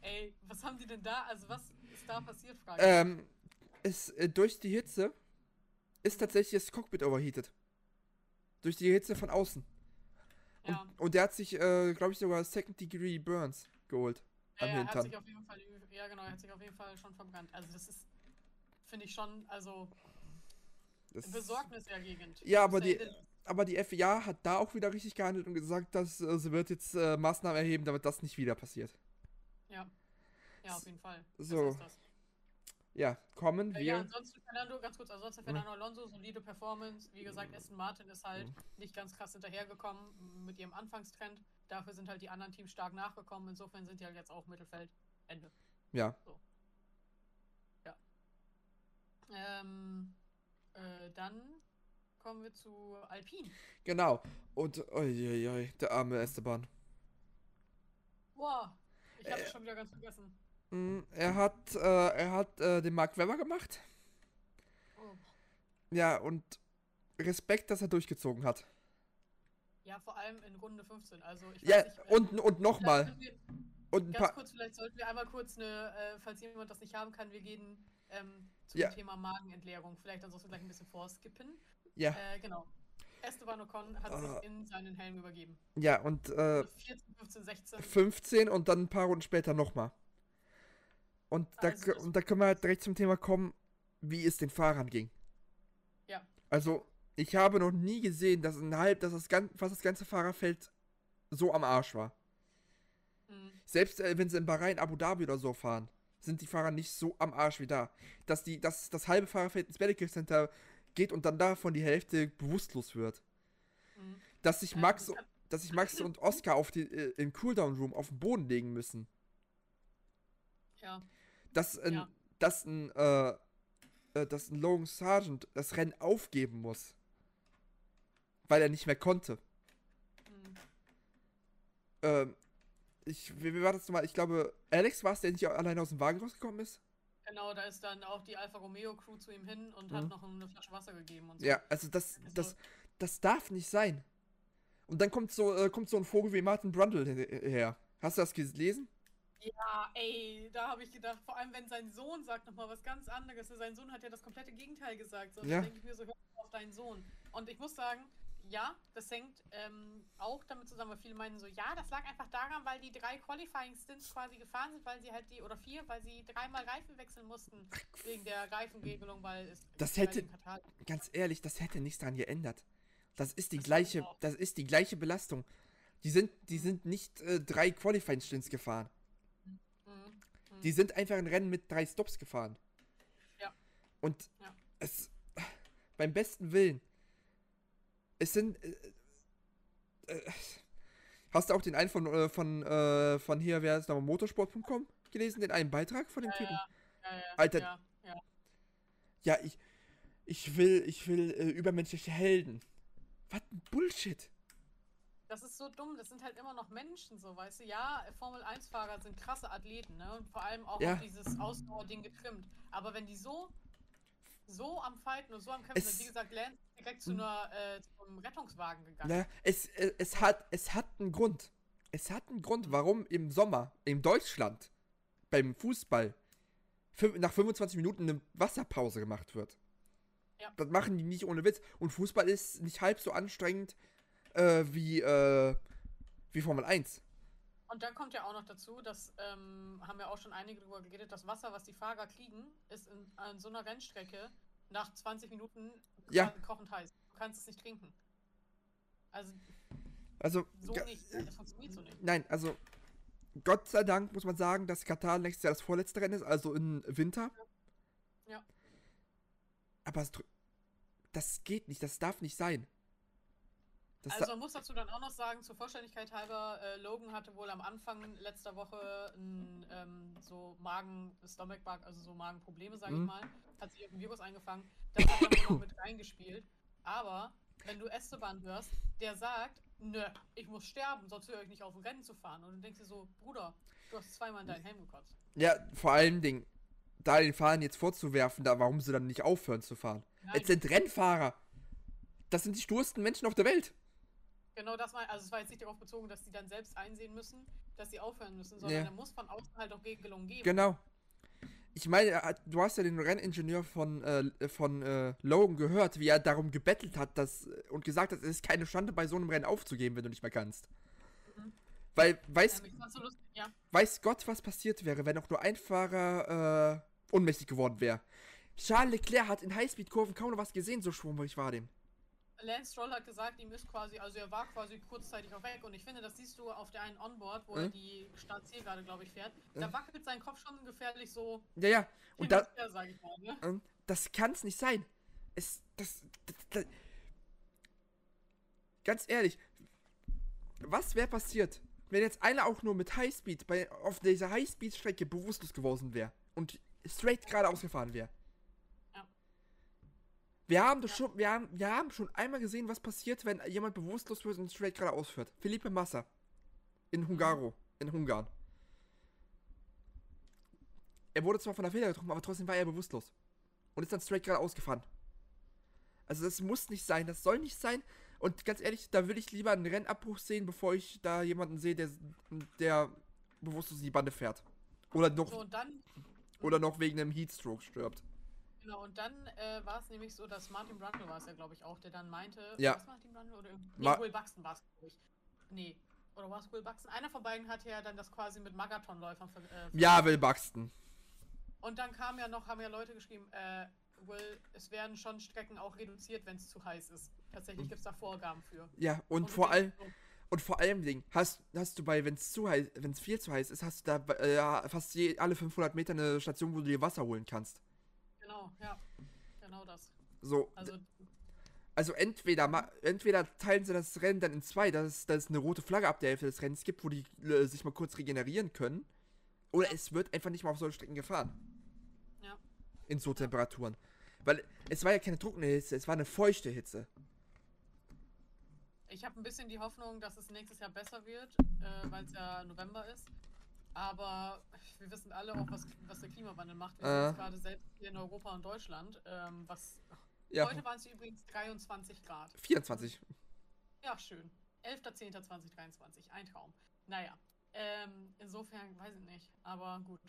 Speaker 2: Ey, was haben die denn da? Also, was ist da passiert? Frage.
Speaker 1: Ähm, ist, äh, durch die Hitze ist tatsächlich das Cockpit overheated. Durch die Hitze von außen. Und,
Speaker 2: ja,
Speaker 1: und der hat sich, äh, glaube ich, sogar Second Degree Burns geholt.
Speaker 2: ja,
Speaker 1: am
Speaker 2: ja, er hat
Speaker 1: Hintern.
Speaker 2: sich auf jeden Fall, ja genau, er hat sich auf jeden Fall schon verbrannt. Also, das ist, finde ich schon, also,
Speaker 1: Das,
Speaker 2: besorgniserregend.
Speaker 1: Ja, aber die- aber die FIA hat da auch wieder richtig gehandelt und gesagt, dass äh, sie wird jetzt äh, Maßnahmen erheben, damit das nicht wieder passiert.
Speaker 2: Ja. Ja, auf jeden Fall.
Speaker 1: So,
Speaker 2: Das ist das.
Speaker 1: Ja, kommen
Speaker 2: Äh, ja,
Speaker 1: wir.
Speaker 2: ansonsten Fernando, ganz kurz, ansonsten Fernando Alonso, solide Performance. Wie gesagt, Aston Martin ist halt
Speaker 1: Mhm.
Speaker 2: nicht ganz krass hinterhergekommen mit ihrem Anfangstrend. Dafür sind halt die anderen Teams stark nachgekommen. Insofern sind die halt jetzt auch Mittelfeld. Ende.
Speaker 1: Ja,
Speaker 2: Ähm, äh, dann kommen wir zu Alpine.
Speaker 1: genau. Und, oi, der arme Esteban.
Speaker 2: Boah, ich habe
Speaker 1: Äh.
Speaker 2: schon wieder ganz vergessen.
Speaker 1: Mm, Er hat, äh, er hat äh, den Mark Webber gemacht.
Speaker 2: Oh.
Speaker 1: Ja, und Respekt, dass er durchgezogen hat.
Speaker 2: Ja, vor allem in Runde 15. Also ich
Speaker 1: Ja,
Speaker 2: weiß nicht,
Speaker 1: und, und nochmal. Und ein
Speaker 2: Ganz kurz, vielleicht sollten wir einmal kurz eine, äh, falls jemand das nicht haben kann, wir gehen ähm, zu
Speaker 1: Ja.
Speaker 2: Thema Magenentleerung. Vielleicht ansonsten gleich ein bisschen vorskippen.
Speaker 1: Ja,
Speaker 2: Äh, genau. Esteban Ocon hat
Speaker 1: Ah.
Speaker 2: sich in seinen Helm übergeben.
Speaker 1: ja, und äh,
Speaker 2: 14, 15, 16.
Speaker 1: 15 und dann ein paar Runden später nochmal. Und da,
Speaker 2: Also
Speaker 1: und da können wir halt direkt zum Thema kommen, wie es den Fahrern ging.
Speaker 2: Ja.
Speaker 1: Also, ich habe noch nie gesehen, dass ein halb, dass das gan- fast das ganze Fahrerfeld so am Arsch war.
Speaker 2: Mhm.
Speaker 1: Selbst äh, wenn sie in Bahrain, Abu Dhabi oder so fahren, sind die Fahrer nicht so am Arsch wie da. Dass, die, dass das halbe Fahrerfeld ins Medical Center geht und dann davon die Hälfte bewusstlos wird.
Speaker 2: Mhm.
Speaker 1: Dass sich Max,
Speaker 2: kann-
Speaker 1: dass sich Max und Oscar auf die, äh, im Cooldown Room auf den Boden legen müssen.
Speaker 2: Ja.
Speaker 1: Dass ein,
Speaker 2: Ja.
Speaker 1: dass ein, äh, äh, dass ein Logan Sargent das Rennen aufgeben muss. Weil er nicht mehr konnte.
Speaker 2: Mhm.
Speaker 1: Ähm, ich, wie, wie war das nochmal? Ich glaube, Alex war es, der nicht alleine aus dem Wagen rausgekommen ist.
Speaker 2: Genau, da ist dann auch die Alfa Romeo Crew zu ihm hin und
Speaker 1: Mhm.
Speaker 2: hat noch eine Flasche Wasser gegeben und so.
Speaker 1: Ja, also das,
Speaker 2: Also-
Speaker 1: das, das darf nicht sein. Und dann kommt so, äh, kommt so ein Vogel wie Martin Brundle her- her. Hast du das gelesen?
Speaker 2: Ja, ey, da habe ich gedacht, vor allem wenn sein Sohn sagt nochmal was ganz anderes. Sein Sohn hat ja das komplette Gegenteil gesagt. So,
Speaker 1: Ja.
Speaker 2: denke ich mir so, hör auf deinen Sohn. Und ich muss sagen, ja, das hängt ähm, auch damit zusammen, weil viele meinen so, ja, das lag einfach daran, weil die drei Qualifying-Stints quasi gefahren sind, weil sie halt die, oder vier, weil sie dreimal Reifen wechseln mussten, wegen der Reifenregelung, weil es
Speaker 1: Das hätte- Ganz ehrlich, das hätte nichts daran geändert. Das ist die
Speaker 2: Das
Speaker 1: gleiche, das ist die gleiche Belastung. Die sind, die sind nicht äh, drei Qualifying-Stints gefahren.
Speaker 2: Mhm. Mhm.
Speaker 1: Die sind einfach ein Rennen mit drei Stops gefahren.
Speaker 2: Ja.
Speaker 1: Und
Speaker 2: Ja.
Speaker 1: es beim besten Willen. Es sind. Äh, äh, hast du auch den einen von, äh, von, äh, von hier, wer ist nochmal, motorsport.com gelesen, den einen Beitrag von dem
Speaker 2: Ja,
Speaker 1: Typen?
Speaker 2: ja, ja,
Speaker 1: Alter.
Speaker 2: Ja, ja.
Speaker 1: Ja, ich. Ich will, ich will äh, übermenschliche Helden. Was ein Bullshit.
Speaker 2: Das ist so dumm, das sind halt immer noch Menschen, so, weißt du? Ja, Formel-1-Fahrer sind krasse Athleten, ne? Und vor allem auch
Speaker 1: Ja.
Speaker 2: dieses Ausdauerding getrimmt. Aber wenn die so, so am Fighten und so am Kämpfen
Speaker 1: Es-
Speaker 2: sind, wie gesagt, Lance ist direkt zu
Speaker 1: Mhm.
Speaker 2: einer, äh, zum Rettungswagen gegangen.
Speaker 1: Ja, es, äh, es, hat, es hat einen Grund. Es hat einen Grund, warum im Sommer in Deutschland beim Fußball nach 25 Minuten eine Wasserpause gemacht wird.
Speaker 2: Ja.
Speaker 1: Das machen die nicht ohne Witz. Und Fußball ist nicht halb so anstrengend äh, wie, äh, wie Formel 1.
Speaker 2: Und dann kommt ja auch noch dazu, das ähm, haben ja auch schon einige drüber geredet, das Wasser, was die Fahrer kriegen, ist in, an so einer Rennstrecke nach 20 Minuten
Speaker 1: Ja.
Speaker 2: kochend heiß. Du kannst es nicht trinken. Also
Speaker 1: Also,
Speaker 2: so nicht. Das funktioniert so nicht.
Speaker 1: nein, also Gott sei Dank muss man sagen, dass Katar nächstes Jahr das vorletzte Rennen ist, also im Winter.
Speaker 2: Ja.
Speaker 1: Aber es, drü- das geht nicht, das darf nicht sein. Das
Speaker 2: Also man muss dazu dann auch noch sagen, zur Vollständigkeit halber, äh, Logan hatte wohl am Anfang letzter Woche ein, ähm, so Magen, Stomach Bug, also so Magenprobleme, sage
Speaker 1: Mhm.
Speaker 2: ich mal. Hat sich auf ein Virus eingefangen. Das hat dann wohl noch mit reingespielt. Aber wenn du Esteban hörst, der sagt, nö, ich muss sterben, sonst höre ich nicht auf, ein Rennen zu fahren. Und du denkst dir so, Bruder, du hast zweimal in deinen Helm gekotzt.
Speaker 1: Ja, vor allen Dingen, da den Fahrern jetzt vorzuwerfen, da, warum sie dann nicht aufhören zu fahren.
Speaker 2: Nein,
Speaker 1: Es sind Rennfahrer. Das sind die stursten Menschen auf der Welt.
Speaker 2: Genau das war, also es war jetzt nicht darauf bezogen, dass die dann selbst einsehen müssen, dass sie aufhören müssen, sondern
Speaker 1: Ja.
Speaker 2: da muss von außen halt auch Regelungen geben.
Speaker 1: Genau. Ich meine, du hast ja den Renningenieur von, äh, von äh, Logan gehört, wie er darum gebettelt hat dass, und gesagt hat, es ist keine Schande, bei so einem Rennen aufzugeben, wenn du nicht mehr kannst.
Speaker 2: Mhm.
Speaker 1: Weil, weiß,
Speaker 2: fand's so ja.
Speaker 1: weiß Gott, was passiert wäre, wenn auch nur ein Fahrer äh, ohnmächtig geworden wäre. Charles Leclerc hat in Highspeed-Kurven kaum noch was gesehen, so schwummrig war dem.
Speaker 2: Lance Stroll hat gesagt, ihm ist quasi, also er war quasi kurzzeitig auch weg und ich finde, das siehst du auf der einen Onboard, wo er
Speaker 1: Mhm.
Speaker 2: die Startzielgerade, glaube ich, fährt. Da
Speaker 1: Mhm.
Speaker 2: wackelt sein Kopf schon gefährlich so
Speaker 1: Ja, ja. Und da,
Speaker 2: her, sag ich mal, ne?
Speaker 1: Das kann's nicht sein. Es, das, das, das Ganz ehrlich, was wäre passiert, wenn jetzt einer auch nur mit Highspeed bei, auf dieser Highspeed-Strecke bewusstlos geworden wäre und straight geradeaus gefahren wäre? Wir haben, das schon, wir, haben, wir haben schon einmal gesehen, was passiert, wenn jemand bewusstlos wird und straight geradeaus fährt. Felipe Massa. In Hungaro. In Ungarn. Er wurde zwar von der Feder getroffen, aber trotzdem war er bewusstlos. Und ist dann straight geradeaus gefahren. Also das muss nicht sein, das soll nicht sein. Und ganz ehrlich, da will ich lieber einen Rennabbruch sehen, bevor ich da jemanden sehe, der, der bewusstlos in die Bande fährt. Oder noch,
Speaker 2: So, dann,
Speaker 1: oder noch wegen einem Heatstroke stirbt.
Speaker 2: Genau, und dann äh, war es nämlich so, dass Martin Brundle war es ja, glaube ich, auch, der dann meinte,
Speaker 1: Ja.
Speaker 2: was Martin Brundle oder nee,
Speaker 1: Ma-
Speaker 2: Will Buxton war es, glaube ich. Nee, oder war es Will Buxton? Einer von beiden hat ja dann das quasi mit Marathonläufern ver äh,
Speaker 1: Ja, Will Buxton.
Speaker 2: Und dann kam ja noch, haben ja Leute geschrieben, äh, Will, es werden schon Strecken auch reduziert, wenn es zu heiß ist. Tatsächlich gibt es da Vorgaben für.
Speaker 1: Ja, und
Speaker 2: du
Speaker 1: vor allem, Und vor allem Ding, hast, hast du bei, wenn es zu heiß, wenn es viel zu heiß ist, hast du da äh, fast je, alle 500 Meter eine Station, wo du dir Wasser holen kannst.
Speaker 2: Genau, ja. Genau das.
Speaker 1: So,
Speaker 2: Also,
Speaker 1: also entweder, entweder teilen sie das Rennen dann in zwei, dass es, dass es eine rote Flagge ab der Hälfte des Rennens gibt, wo die äh, sich mal kurz regenerieren können. Oder es wird einfach nicht mal auf solche Strecken gefahren.
Speaker 2: Ja.
Speaker 1: In so Temperaturen. Weil es war ja keine trockene Hitze, es war eine feuchte Hitze.
Speaker 2: ich habe ein bisschen die Hoffnung, dass es nächstes Jahr besser wird, äh, weil es ja November ist. Aber wir wissen alle auch, was, was der Klimawandel macht. Wir
Speaker 1: Äh.
Speaker 2: sehen es gerade selbst hier in Europa und Deutschland. Ähm, was,
Speaker 1: Ja,
Speaker 2: Heute waren es übrigens 23 Grad.
Speaker 1: 24.
Speaker 2: Ja, schön. 11.10.2023. Ein Traum. Naja. Ähm, insofern weiß ich nicht. Aber gut.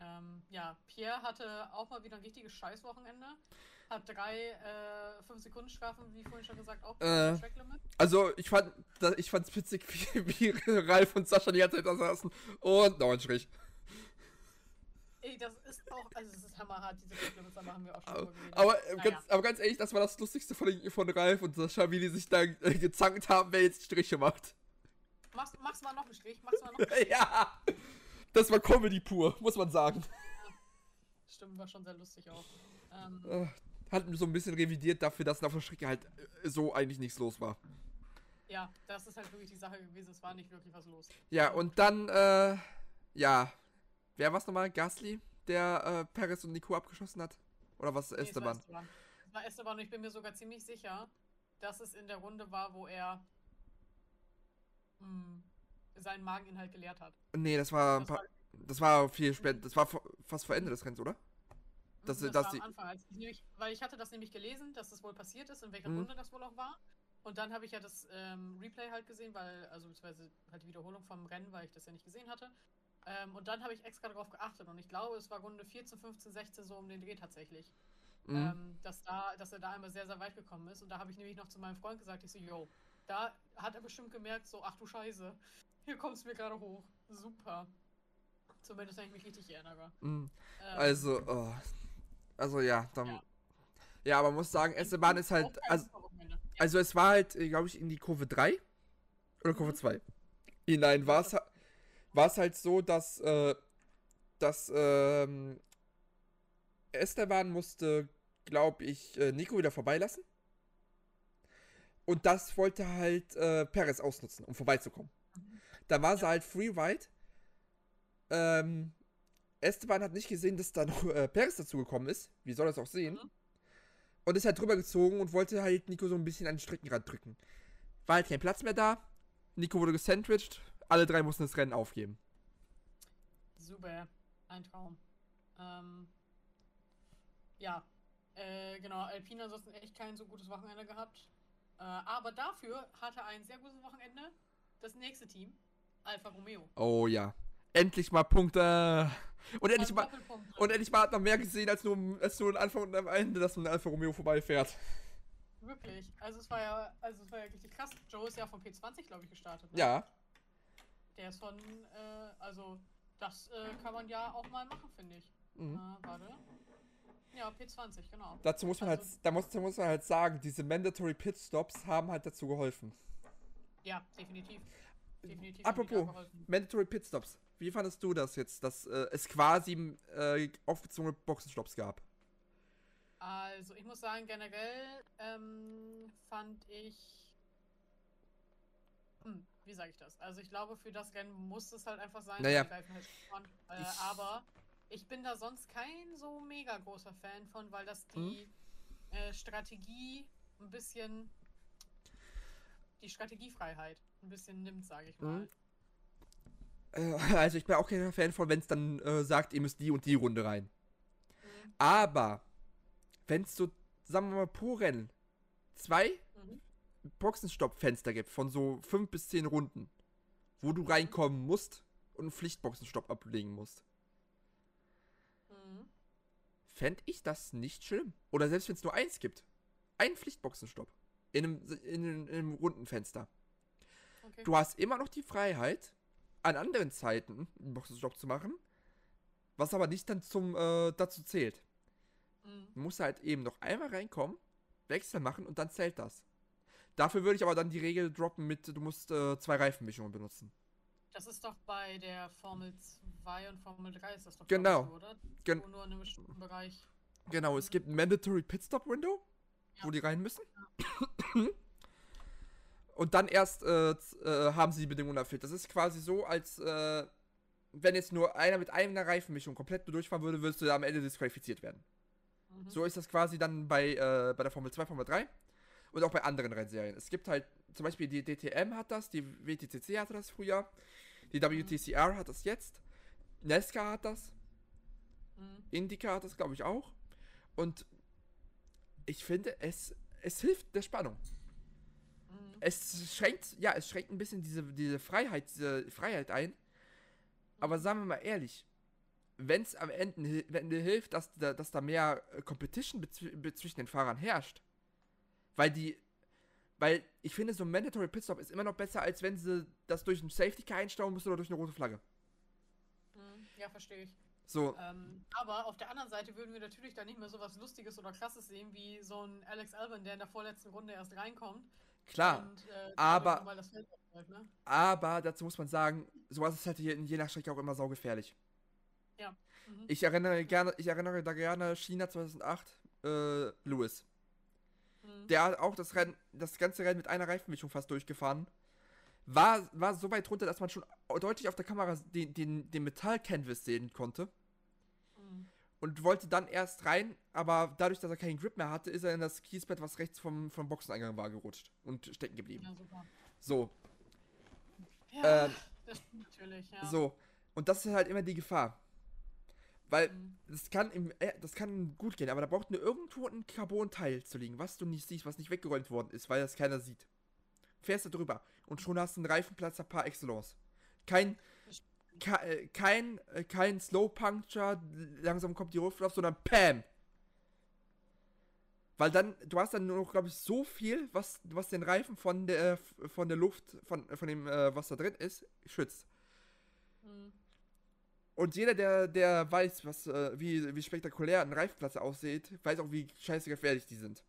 Speaker 2: Ähm, ja, Pierre hatte auch mal wieder ein richtiges Scheißwochenende. Hat drei äh, 5-Sekunden-Strafen, wie vorhin schon gesagt, auch
Speaker 1: Äh. Also, ich fand, da- ich fand's witzig, wie, [laughs] wie Ralf und Sascha die ganze Zeit da saßen. Und neun Strich.
Speaker 2: Ey, das ist auch, also es ist hammerhart, diese Tracklimits, aber haben wir auch schon geredet.
Speaker 1: Aber, äh,
Speaker 2: Naja.
Speaker 1: ganz, aber ganz ehrlich, das war das Lustigste von, von Ralf und Sascha, wie die sich da äh, gezankt haben, wer jetzt Striche macht.
Speaker 2: Mach's, mach's mal noch einen Strich, mach's mal noch einen [laughs] Strich.
Speaker 1: ja! Das war Comedy pur, muss man sagen.
Speaker 2: Stimmt, war schon sehr lustig auch. Ähm,
Speaker 1: Äh, Hat so ein bisschen revidiert dafür, dass auf der Strecke halt äh, so eigentlich nichts los war.
Speaker 2: ja, das ist halt wirklich die Sache gewesen, es war nicht wirklich was los.
Speaker 1: Ja, und dann, äh, ja. Wer war's nochmal? Gasly, der äh, Perez und Nico abgeschossen hat? Oder was
Speaker 2: Nee, es war
Speaker 1: Esteban?
Speaker 2: Esteban. Es war Esteban und ich bin mir sogar ziemlich sicher, dass es in der Runde war, wo er mh, seinen Mageninhalt geleert hat.
Speaker 1: Nee, das war, ein
Speaker 2: Das
Speaker 1: paar,
Speaker 2: war,
Speaker 1: das war viel spät. Das war fast vor Ende des Rennens, oder?
Speaker 2: Das,
Speaker 1: sie-
Speaker 2: das
Speaker 1: dass
Speaker 2: war am Anfang, als ich nämlich, weil ich hatte das nämlich gelesen, dass das wohl passiert ist, in welcher
Speaker 1: Mhm.
Speaker 2: Runde das wohl auch war. Und dann habe ich ja das ähm, Replay halt gesehen, weil, also beziehungsweise halt die Wiederholung vom Rennen, weil ich das ja nicht gesehen hatte. Ähm, und dann habe ich extra darauf geachtet und ich glaube, es war Runde 14, 15, 16 so um den Dreh tatsächlich.
Speaker 1: Mhm.
Speaker 2: ähm, dass, da, dass er da einmal sehr, sehr weit gekommen ist. Und da habe ich nämlich noch zu meinem Freund gesagt, ich so, yo, da hat er bestimmt gemerkt, so, ach du Scheiße, [laughs] hier kommst du mir gerade hoch. Super. Zumindest, wenn ich mich richtig erinnere.
Speaker 1: Mhm.
Speaker 2: Ähm,
Speaker 1: Also, oh. Also ja, dann. Ja.
Speaker 2: Ja.
Speaker 1: aber man muss sagen, Esteban ist halt. Also, also es war halt, glaube ich, in die Kurve 3 oder Kurve
Speaker 2: Mhm.
Speaker 1: 2. Hinein war es war es halt so, dass, äh, dass ähm, Esteban musste, glaube ich, äh, Nico wieder vorbeilassen. Und das wollte halt äh, Perez ausnutzen, um vorbeizukommen.
Speaker 2: Mhm.
Speaker 1: Da war sie halt free wide. Ähm, Esteban hat nicht gesehen, dass da noch äh, Perez dazugekommen ist. Wie soll er das auch sehen?
Speaker 2: Mhm.
Speaker 1: Und ist halt drüber gezogen und wollte halt Nico so ein bisschen an den Streckenrand drücken. War halt kein Platz mehr da. Nico wurde gesandwiched. Alle drei mussten das Rennen aufgeben.
Speaker 2: Super. Ein Traum. Ähm, ja. Äh, genau, Alpine ansonsten echt kein so gutes Wochenende gehabt. Äh, aber dafür hatte ein sehr gutes Wochenende das nächste Team, Alfa Romeo.
Speaker 1: Oh ja. Endlich mal Punkte. Und endlich mal, und endlich mal hat man mehr gesehen als nur, als nur am Anfang und am Ende, dass man Alfa Romeo vorbeifährt.
Speaker 2: Wirklich. Also es war ja, also es war ja richtig krass. Joe ist ja von P20, glaube ich, gestartet. Ne?
Speaker 1: Ja.
Speaker 2: Der ist von, äh, also das äh, kann man ja auch mal machen, finde ich.
Speaker 1: Mhm.
Speaker 2: Äh, warte. Ja, P20, genau.
Speaker 1: Dazu muss man
Speaker 2: Also-
Speaker 1: halt, da muss, da muss man halt sagen, diese Mandatory Pit Stops haben halt dazu geholfen.
Speaker 2: Ja, definitiv. Definitiv.
Speaker 1: Apropos. Mandatory Pit Stops. Wie fandest du das jetzt, dass äh, es quasi äh, aufgezogene Boxenstops gab?
Speaker 2: Also, ich muss sagen, generell ähm, fand ich. Hm, wie sage ich das? Also, ich glaube, für das Rennen muss es halt einfach sein,
Speaker 1: Naja.
Speaker 2: halt waren. Äh,
Speaker 1: Ich-
Speaker 2: aber ich bin da sonst kein so mega großer Fan von, weil das die äh, Strategie ein bisschen. Die Strategiefreiheit ein bisschen nimmt, sage ich mal.
Speaker 1: Mhm. Äh, also ich bin auch kein Fan von, wenn es dann äh, sagt, ihr müsst die und die Runde rein.
Speaker 2: Mhm.
Speaker 1: Aber wenn es so, sagen wir mal, pro Rennen zwei
Speaker 2: Mhm.
Speaker 1: Boxenstopp-Fenster gibt von so fünf bis zehn Runden, wo du reinkommen musst und einen Pflichtboxenstopp ablegen musst,
Speaker 2: Mhm.
Speaker 1: fände ich das nicht schlimm. Oder selbst wenn es nur eins gibt. Ein Pflichtboxenstopp. In einem, in, in einem Rundenfenster.
Speaker 2: Okay.
Speaker 1: Du hast immer noch die Freiheit, an anderen Zeiten einen Boxenstopp zu machen, was aber nicht dann zum äh, dazu zählt.
Speaker 2: Mhm.
Speaker 1: Du musst halt eben noch einmal reinkommen, Wechsel machen und dann zählt das. Dafür würde ich aber dann die Regel droppen mit, du musst äh, zwei Reifenmischungen benutzen.
Speaker 2: Das ist doch bei der Formel 2 und Formel 3 ist das doch
Speaker 1: Genau.
Speaker 2: so, oder?
Speaker 1: Gen
Speaker 2: Wo nur in einem bestimmten Bereich.
Speaker 1: genau, es gibt ein Mandatory Pitstop Window, wo
Speaker 2: Ja.
Speaker 1: die rein müssen. [coughs] Und dann erst äh, äh, haben sie die Bedingungen erfüllt. Das ist quasi so, als äh, wenn jetzt nur einer mit einer Reifenmischung komplett durchfahren würde, würdest du da am Ende disqualifiziert werden.
Speaker 2: Mhm.
Speaker 1: So ist das quasi dann bei, äh, bei der Formel 2, Formel 3 und auch bei anderen Rennserien. Es gibt halt zum Beispiel die DTM hat das, die WTCC hatte das früher, die WTCR hat das jetzt, NASCAR hat das,
Speaker 2: Mhm.
Speaker 1: IndyCar hat das glaube ich auch. Und ich finde, es, es hilft der Spannung. Es schränkt, ja, es schränkt ein bisschen diese, diese Freiheit, diese Freiheit ein. Aber sagen wir mal ehrlich, wenn es am Ende, dir hilft, dass da, dass da mehr äh, Competition zwischen den Fahrern herrscht, weil die, weil ich finde, so ein Mandatory Pitstop ist immer noch besser, als wenn sie das durch einen Safety Car einstauen müssen oder durch eine rote Flagge.
Speaker 2: Mhm. Ja, verstehe ich.
Speaker 1: So,
Speaker 2: Ähm, aber auf der anderen Seite würden wir natürlich dann nicht mehr so was Lustiges oder Krasses sehen, wie so ein Alex Albon, der in der vorletzten Runde erst reinkommt.
Speaker 1: Klar,
Speaker 2: Und, äh,
Speaker 1: aber-
Speaker 2: aufrollt, ne?
Speaker 1: aber dazu muss man sagen, sowas ist halt je, je nach Strecke auch immer saugefährlich.
Speaker 2: Mhm.
Speaker 1: Ich erinnere gerne, ich erinnere da gerne China 2008, äh, Lewis.
Speaker 2: Mhm.
Speaker 1: Der hat auch das Rennen, das ganze Rennen mit einer Reifenmischung fast durchgefahren. War, war so weit runter, dass man schon deutlich auf der Kamera den, den, den Metall-Canvas sehen konnte. Und wollte dann erst rein, aber dadurch, dass er keinen Grip mehr hatte, ist er in das Kiesbett, was rechts vom, vom Boxeneingang war, gerutscht und stecken geblieben.
Speaker 2: Ja, super.
Speaker 1: So,
Speaker 2: Ja,
Speaker 1: Ähm,
Speaker 2: das natürlich, ja.
Speaker 1: so. Und das ist halt immer die Gefahr. Weil
Speaker 2: Mhm.
Speaker 1: das kann, im, äh, das kann gut gehen, aber da braucht nur irgendwo ein Carbon-Teil zu liegen, was du nicht siehst, was nicht weggeräumt worden ist, weil das keiner sieht. Fährst du drüber und schon hast du einen Reifenplatzer par excellence. Kein, ke- kein, äh, kein Slow Puncture, langsam kommt die Luft auf, sondern PAM! Weil dann, du hast dann nur noch, glaube ich, so viel, was, was den Reifen von der, äh, von der Luft, von, von dem, äh, was da drin ist, schützt.
Speaker 2: Mhm.
Speaker 1: Und jeder, der, der weiß, was, äh, wie, wie spektakulär ein Reifenplatz aussieht, weiß auch, wie scheiße gefährlich die sind.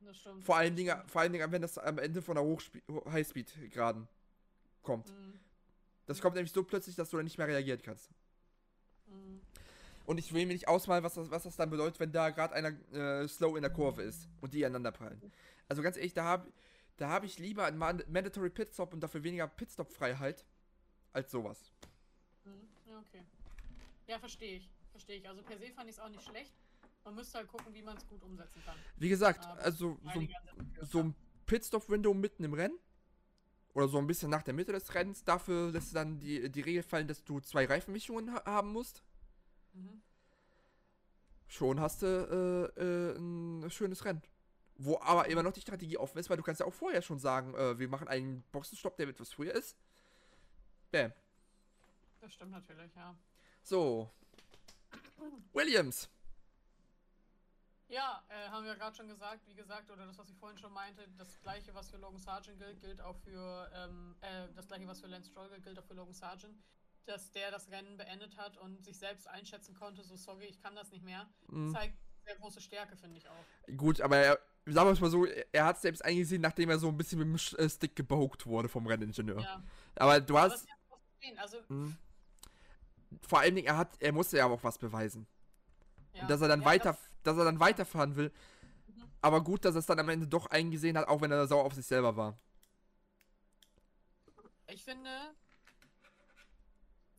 Speaker 2: Das stimmt.
Speaker 1: Vor allen Dingen, vor allen Dingen, wenn das am Ende von der Hochspe- Highspeed-Graden kommt.
Speaker 2: Mhm.
Speaker 1: Das kommt nämlich so plötzlich, dass du dann nicht mehr reagieren kannst.
Speaker 2: Mhm.
Speaker 1: Und ich will mir nicht ausmalen, was das, was das dann bedeutet, wenn da gerade einer äh, slow in der Kurve ist und die aneinander prallen. Also ganz ehrlich, da habe da hab ich lieber einen Man- Mandatory Pitstop und dafür weniger Pitstop-Freiheit als sowas.
Speaker 2: Mhm. Ja, okay. Ja, verstehe ich. Verstehe ich. Also per se fand ich es auch nicht schlecht. Man müsste halt gucken, wie man es gut umsetzen kann.
Speaker 1: Wie gesagt,
Speaker 2: Aber
Speaker 1: also so, so ein Pitstop-Window mitten im Rennen. Oder so ein bisschen nach der Mitte des Rennens. Dafür lässt dann die, die Regel fallen, dass du zwei Reifenmischungen ha haben musst.
Speaker 2: Mhm.
Speaker 1: Schon hast du äh, äh, ein schönes Rennen. Wo aber immer noch die Strategie offen ist, weil du kannst ja auch vorher schon sagen, äh, wir machen einen Boxenstopp, der etwas früher ist. Bam.
Speaker 2: Das stimmt natürlich, ja.
Speaker 1: So. Williams.
Speaker 2: Ja, äh, haben wir gerade schon gesagt, wie gesagt, oder das, was ich vorhin schon meinte, das gleiche, was für Logan Sargent gilt, gilt auch für, ähm, äh, das gleiche, was für Lance Stroll gilt, gilt auch für Logan Sargent, dass der das Rennen beendet hat und sich selbst einschätzen konnte, so sorry, ich kann das nicht mehr,
Speaker 1: Hm.
Speaker 2: zeigt sehr große Stärke, finde ich auch.
Speaker 1: Gut, aber er, sagen wir es mal so, er hat es selbst eingesehen, nachdem er so ein bisschen mit dem äh, Stick geboked wurde vom Renningenieur.
Speaker 2: Ja,
Speaker 1: Aber du
Speaker 2: aber
Speaker 1: hast.
Speaker 2: ja also,
Speaker 1: Hm. Vor allen Dingen, er hat, er musste ja auch was beweisen.
Speaker 2: ja.
Speaker 1: Und dass er dann
Speaker 2: ja,
Speaker 1: weiter, dass er dann weiterfahren will.
Speaker 2: Mhm.
Speaker 1: Aber gut, dass er es dann am Ende doch eingesehen hat, auch wenn er sauer auf sich selber war.
Speaker 2: Ich finde,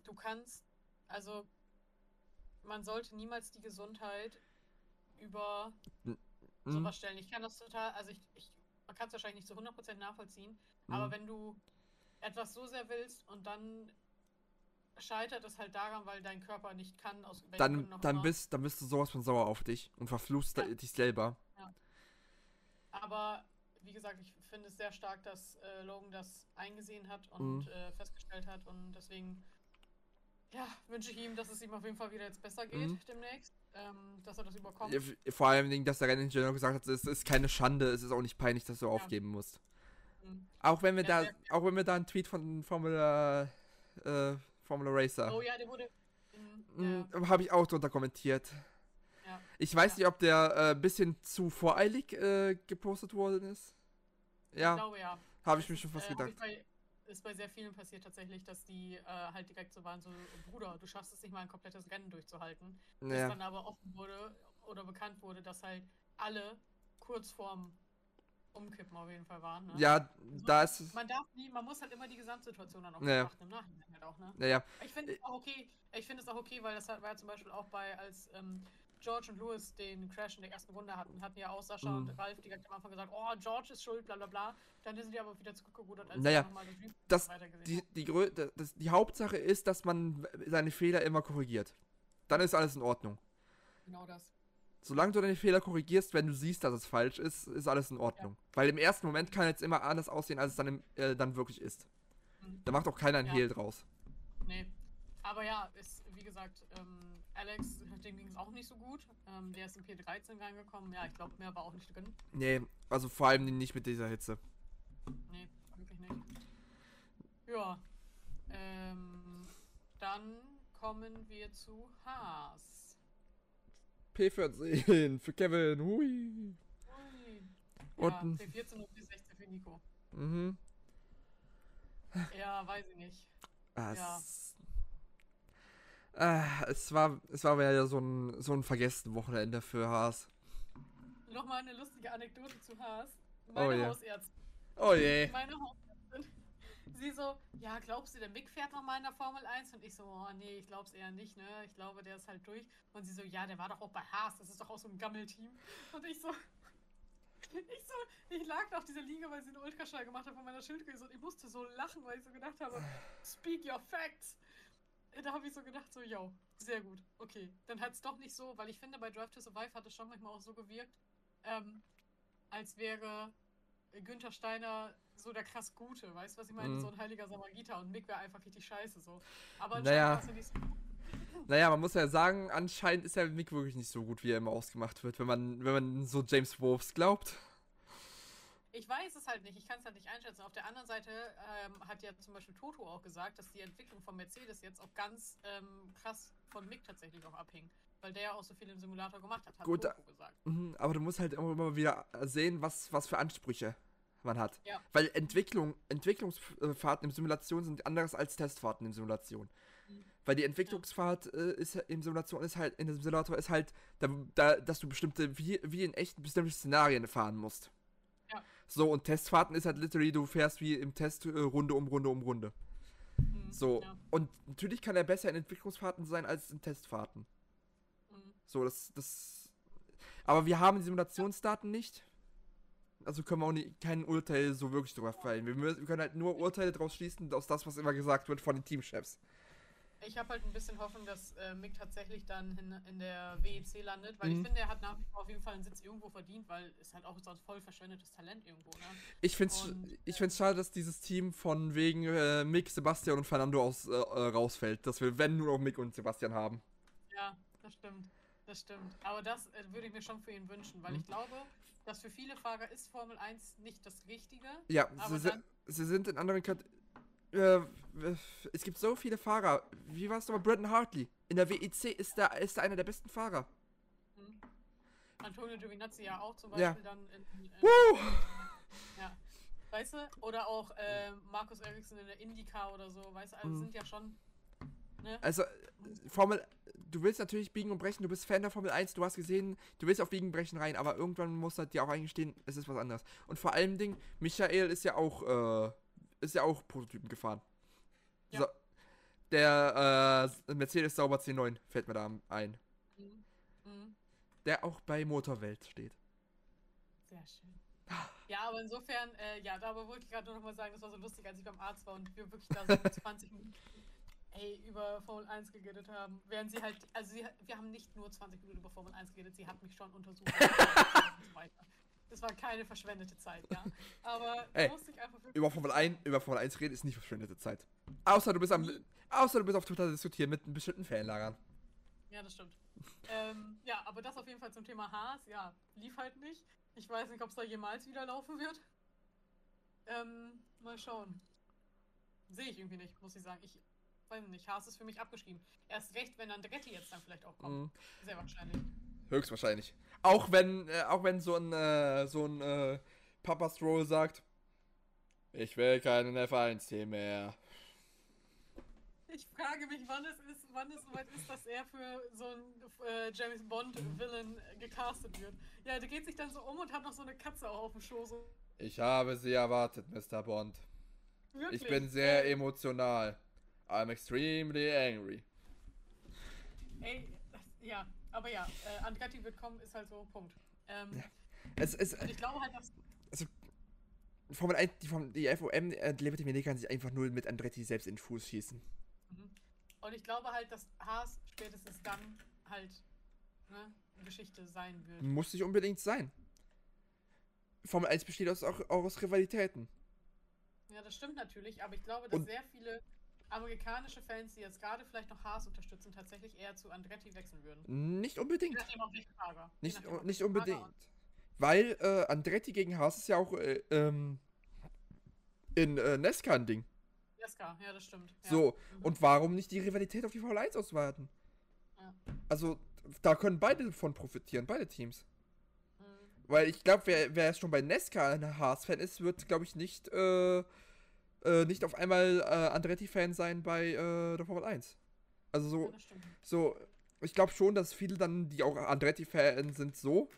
Speaker 2: du kannst, also man sollte niemals die Gesundheit über
Speaker 1: Hm.
Speaker 2: sowas stellen. Ich kann das total, also ich, ich man kann es wahrscheinlich nicht zu 100% nachvollziehen, aber
Speaker 1: Hm.
Speaker 2: wenn du etwas so sehr willst und dann scheitert es halt daran, weil dein Körper nicht kann, aus welchen
Speaker 1: Dann, dann, bist, dann bist du sowas von sauer auf dich und verfluchst
Speaker 2: Ja.
Speaker 1: dich selber.
Speaker 2: Aber wie gesagt, ich finde es sehr stark, dass äh, Logan das eingesehen hat und
Speaker 1: Mhm.
Speaker 2: äh, festgestellt hat und deswegen ja, wünsche ich ihm, dass es ihm auf jeden Fall wieder jetzt besser geht
Speaker 1: Mhm.
Speaker 2: demnächst, ähm, dass er das überkommt.
Speaker 1: Ja, Vor allem, dass der Renningenieur gesagt hat, es ist keine Schande, es ist auch nicht peinlich, dass du aufgeben musst.
Speaker 2: Mhm.
Speaker 1: Auch wenn wir
Speaker 2: Ja,
Speaker 1: da, auch wenn wir da einen Tweet von Formula, äh, Formula Racer,
Speaker 2: Oh ja, der wurde. Mhm, ja,
Speaker 1: habe ich auch drunter kommentiert.
Speaker 2: ja.
Speaker 1: Ich weiß
Speaker 2: Ja.
Speaker 1: nicht, ob der ein äh, bisschen zu voreilig äh, gepostet worden ist. Ja,
Speaker 2: Ich glaube ja.
Speaker 1: habe ich mir schon fast
Speaker 2: Äh,
Speaker 1: gedacht.
Speaker 2: bei, ist bei sehr vielen passiert tatsächlich, dass die äh, halt direkt so waren, so, Bruder, du schaffst es nicht mal ein komplettes Rennen durchzuhalten. Bis
Speaker 1: Naja.
Speaker 2: dann aber offen wurde oder bekannt wurde, dass halt alle kurz vorm Umkippen auf jeden Fall waren. Ne?
Speaker 1: Ja, da ist es.
Speaker 2: Man darf nie, man muss halt immer die Gesamtsituation dann auch
Speaker 1: Ja.
Speaker 2: betrachten, im Nachhinein halt auch, ne?
Speaker 1: Naja,
Speaker 2: Ich finde es auch okay, ich finde es auch okay, weil das war ja zum Beispiel auch bei, als ähm, George und Lewis den Crash in der ersten Runde hatten, hatten ja auch Sascha
Speaker 1: Mhm.
Speaker 2: und Ralf direkt am Anfang gesagt, oh, George ist schuld, bla bla bla. Dann sind die aber wieder zurückgerudert, als
Speaker 1: Naja,
Speaker 2: nochmal das
Speaker 1: die, die, Grö das, die Hauptsache ist, dass man seine Fehler immer korrigiert. Dann ist alles in Ordnung.
Speaker 2: Genau das.
Speaker 1: Solange du deine Fehler korrigierst, wenn du siehst, dass es falsch ist, ist alles in Ordnung. Weil im ersten Moment kann jetzt immer anders aussehen, als es dann, im, äh, dann wirklich ist.
Speaker 2: Mhm.
Speaker 1: Da macht auch keiner ein
Speaker 2: Ja.
Speaker 1: Hehl draus.
Speaker 2: Nee. Aber ja, ist, wie gesagt, ähm, Alex, dem ging es auch nicht so gut. Ähm, der ist in P13 reingekommen. Ja, ich glaube, mehr war auch nicht drin.
Speaker 1: Nee, also vor allem nicht mit dieser Hitze.
Speaker 2: Nee, wirklich nicht. Ja. Ähm, dann kommen wir zu Haas.
Speaker 1: P14 für Kevin. Hui.
Speaker 2: Ui.
Speaker 1: Und
Speaker 2: ja,
Speaker 1: ein-
Speaker 2: P14 und P16 für Nico.
Speaker 1: Mhm.
Speaker 2: Ja, weiß ich nicht.
Speaker 1: Ah,
Speaker 2: Ja.
Speaker 1: es, ah, es war, es war ja so ein, so ein vergessenes Wochenende für Haas.
Speaker 2: Nochmal eine lustige Anekdote zu Haas.
Speaker 1: Oh
Speaker 2: Meine
Speaker 1: je.
Speaker 2: Hausärztin.
Speaker 1: Oh je.
Speaker 2: Meine Hausärztin. Sie so, ja, glaubst du, der Mick fährt nochmal in der Formel 1? Und ich so, oh nee, ich glaub's eher nicht, ne? Ich glaube, der ist halt durch. Und sie so, ja, der war doch auch bei Haas, das ist doch auch so ein Gammelteam. Und ich so, [laughs] ich so, ich lag da auf dieser Liege, weil sie einen Ultraschall gemacht hat von meiner Schildkröte und ich musste so lachen, weil ich so gedacht habe, speak your facts. Da habe ich so gedacht, so, yo, sehr gut, okay. Dann hat's doch nicht so, weil ich finde, bei Drive to Survive hat es schon manchmal auch so gewirkt, ähm, als wäre Günther Steiner so der krass Gute, weißt du, was ich meine?
Speaker 1: Mhm.
Speaker 2: So ein heiliger Samariter und Mick wäre einfach richtig scheiße so. Aber
Speaker 1: Naja.
Speaker 2: ja nicht so. [laughs]
Speaker 1: Naja, man muss ja sagen, anscheinend ist der Mick wirklich nicht so gut, wie er immer ausgemacht wird, wenn man, wenn man so James Wolfs glaubt.
Speaker 2: Ich weiß es halt nicht, ich kann es halt nicht einschätzen. Auf der anderen Seite ähm, hat ja zum Beispiel Toto auch gesagt, dass die Entwicklung von Mercedes jetzt auch ganz ähm, krass von Mick tatsächlich auch abhing. Weil der ja auch so viel im Simulator gemacht hat, hat
Speaker 1: Gut,
Speaker 2: Toto gesagt.
Speaker 1: Mhm, aber du musst halt immer mal wieder sehen, was, was für Ansprüche man hat.
Speaker 2: Ja.
Speaker 1: Weil Entwicklung, Entwicklungsfahrten in Simulation sind anders als Testfahrten in Simulation.
Speaker 2: Mhm.
Speaker 1: Weil die Entwicklungsfahrt äh, ist in Simulation ist halt, in dem Simulator ist halt, da, da, dass du bestimmte, wie, wie in echten bestimmte Szenarien fahren musst.
Speaker 2: Ja.
Speaker 1: So, und Testfahrten ist halt literally, du fährst wie im Test äh, Runde um Runde um Runde.
Speaker 2: Mhm,
Speaker 1: So,
Speaker 2: Ja.
Speaker 1: und natürlich kann er besser in Entwicklungsfahrten sein als in Testfahrten.
Speaker 2: Mhm.
Speaker 1: So, das, das. Aber wir haben die Simulationsdaten nicht. Also können wir auch nie, kein Urteil so wirklich drüber fallen. Wir, wir können halt nur Urteile daraus schließen, aus das, was immer gesagt wird von den Teamchefs.
Speaker 2: Ich habe halt ein bisschen Hoffnung, dass äh, Mick tatsächlich dann in, in der WEC landet, weil
Speaker 1: Mhm.
Speaker 2: ich finde, er hat nach wie vor auf jeden Fall einen Sitz irgendwo verdient, weil es halt auch so ein voll verschwendetes Talent irgendwo, ne?
Speaker 1: Ich find's,
Speaker 2: Und,
Speaker 1: ich find's schade, dass dieses Team von wegen äh, Mick, Sebastian und Fernando aus, äh, äh, rausfällt. Dass wir, wenn, nur noch Mick und Sebastian haben.
Speaker 2: Ja, das stimmt. Das stimmt. Aber das äh, würde ich mir schon für ihn wünschen, weil
Speaker 1: Mhm.
Speaker 2: ich glaube, dass für viele Fahrer ist Formel 1 nicht das Richtige.
Speaker 1: Ja,
Speaker 2: Aber
Speaker 1: sie,
Speaker 2: dann-
Speaker 1: si- sie sind in anderen Kat äh, Es gibt so viele Fahrer. Wie war es nochmal? Bretton Hartley. In der WEC ist da ist er einer der besten Fahrer.
Speaker 2: Hm. Antonio Giovinazzi ja auch zum
Speaker 1: Ja.
Speaker 2: Beispiel dann in, in,
Speaker 1: Woo!
Speaker 2: Ja. Weißt du? Oder auch äh, Markus Eriksson in der IndyCar oder so, weißt du? Also
Speaker 1: Mhm.
Speaker 2: sind ja schon. Ne?
Speaker 1: Also, Formel, du willst natürlich biegen und brechen, du bist Fan der Formel 1, du hast gesehen, du willst auf biegen und brechen rein, aber irgendwann muss halt dir auch eingestehen, es ist was anderes. Und vor allem Ding, Michael ist ja auch, äh, ist ja auch Prototypen gefahren.
Speaker 2: Ja.
Speaker 1: So, der, äh, Mercedes Sauber C9 fällt mir da ein.
Speaker 2: Mhm. Mhm.
Speaker 1: Der auch bei Motorwelt steht.
Speaker 2: Sehr schön. Ja, aber insofern, äh, ja, da wollte ich gerade nur noch mal sagen, das war so lustig, als ich beim Arzt war und wir wirklich da so [laughs] 20 Minuten ey, über Formel 1 geredet haben. Während sie halt, also sie, wir haben nicht nur 20 Minuten über Formel 1 geredet, sie hat mich schon untersucht. [laughs] Das war keine verschwendete Zeit, ja. Aber
Speaker 1: Ey,
Speaker 2: musste ich einfach.
Speaker 1: Über Formel 1, über Formel 1 reden ist nicht verschwendete Zeit. Außer du bist am, außer du bist auf Twitter diskutieren mit bestimmten Fanlagern.
Speaker 2: Ja, das stimmt. ähm, ja, aber das auf jeden Fall zum Thema Haas. Ja, lief halt nicht. Ich weiß nicht, ob es da jemals wieder laufen wird. Ähm, mal schauen. Sehe ich irgendwie nicht, muss ich sagen. Ich weiß nicht, Haas ist für mich abgeschrieben. Erst recht, wenn Andretti jetzt dann vielleicht auch kommt.
Speaker 1: Mhm.
Speaker 2: Sehr wahrscheinlich.
Speaker 1: Höchstwahrscheinlich. Auch wenn, äh, auch wenn so ein, äh, so ein äh, Papa Stroll sagt, Ich will keinen F1-Team mehr.
Speaker 2: Ich frage mich, wann es ist, wann es soweit ist, dass er für so einen äh, James Bond-Villain gecastet wird. Ja, der geht sich dann so um und hat noch so eine Katze auch auf dem Schoß. So.
Speaker 1: Ich habe Sie erwartet, Mr. Bond.
Speaker 2: Wirklich?
Speaker 1: Ich bin sehr emotional. I'm extremely angry.
Speaker 2: Ey, ja, aber ja, äh, Andretti wird kommen, ist halt so, Punkt. Ähm,
Speaker 1: Ja. Es
Speaker 2: Und ich glaube halt, dass.
Speaker 1: Formel 1, die, Form- die FOM, äh, Liberty Media kann sich einfach nur mit Andretti selbst in den Fuß schießen.
Speaker 2: Mhm. Und ich glaube halt, dass Haas spätestens dann halt ne, Geschichte sein wird.
Speaker 1: Muss nicht unbedingt sein. Formel 1 besteht aus, auch, auch aus Rivalitäten.
Speaker 2: Ja, das stimmt natürlich, aber ich glaube, dass
Speaker 1: Und-
Speaker 2: sehr viele amerikanische Fans, die jetzt gerade vielleicht noch Haas unterstützen, tatsächlich eher zu Andretti wechseln würden.
Speaker 1: Nicht unbedingt. Nicht, nicht
Speaker 2: welchen
Speaker 1: unbedingt. Weil äh, Andretti gegen Haas ist ja auch äh, ähm, in äh, Nesca ein Ding.
Speaker 2: Jeska, ja, das stimmt. Ja.
Speaker 1: So,
Speaker 2: Mhm.
Speaker 1: und warum nicht die Rivalität auf die Formel 1 ausweiten?
Speaker 2: Ja.
Speaker 1: Also, da können beide von profitieren, beide Teams.
Speaker 2: Mhm.
Speaker 1: Weil ich glaube, wer, wer schon bei Nesca ein Haas-Fan ist, wird, glaube ich, nicht, äh, äh, nicht auf einmal äh, Andretti-Fan sein bei äh, der Formel 1. Also
Speaker 2: Ja,
Speaker 1: so,
Speaker 2: stimmt.
Speaker 1: so ich glaube schon, dass viele dann, die auch Andretti-Fan sind, so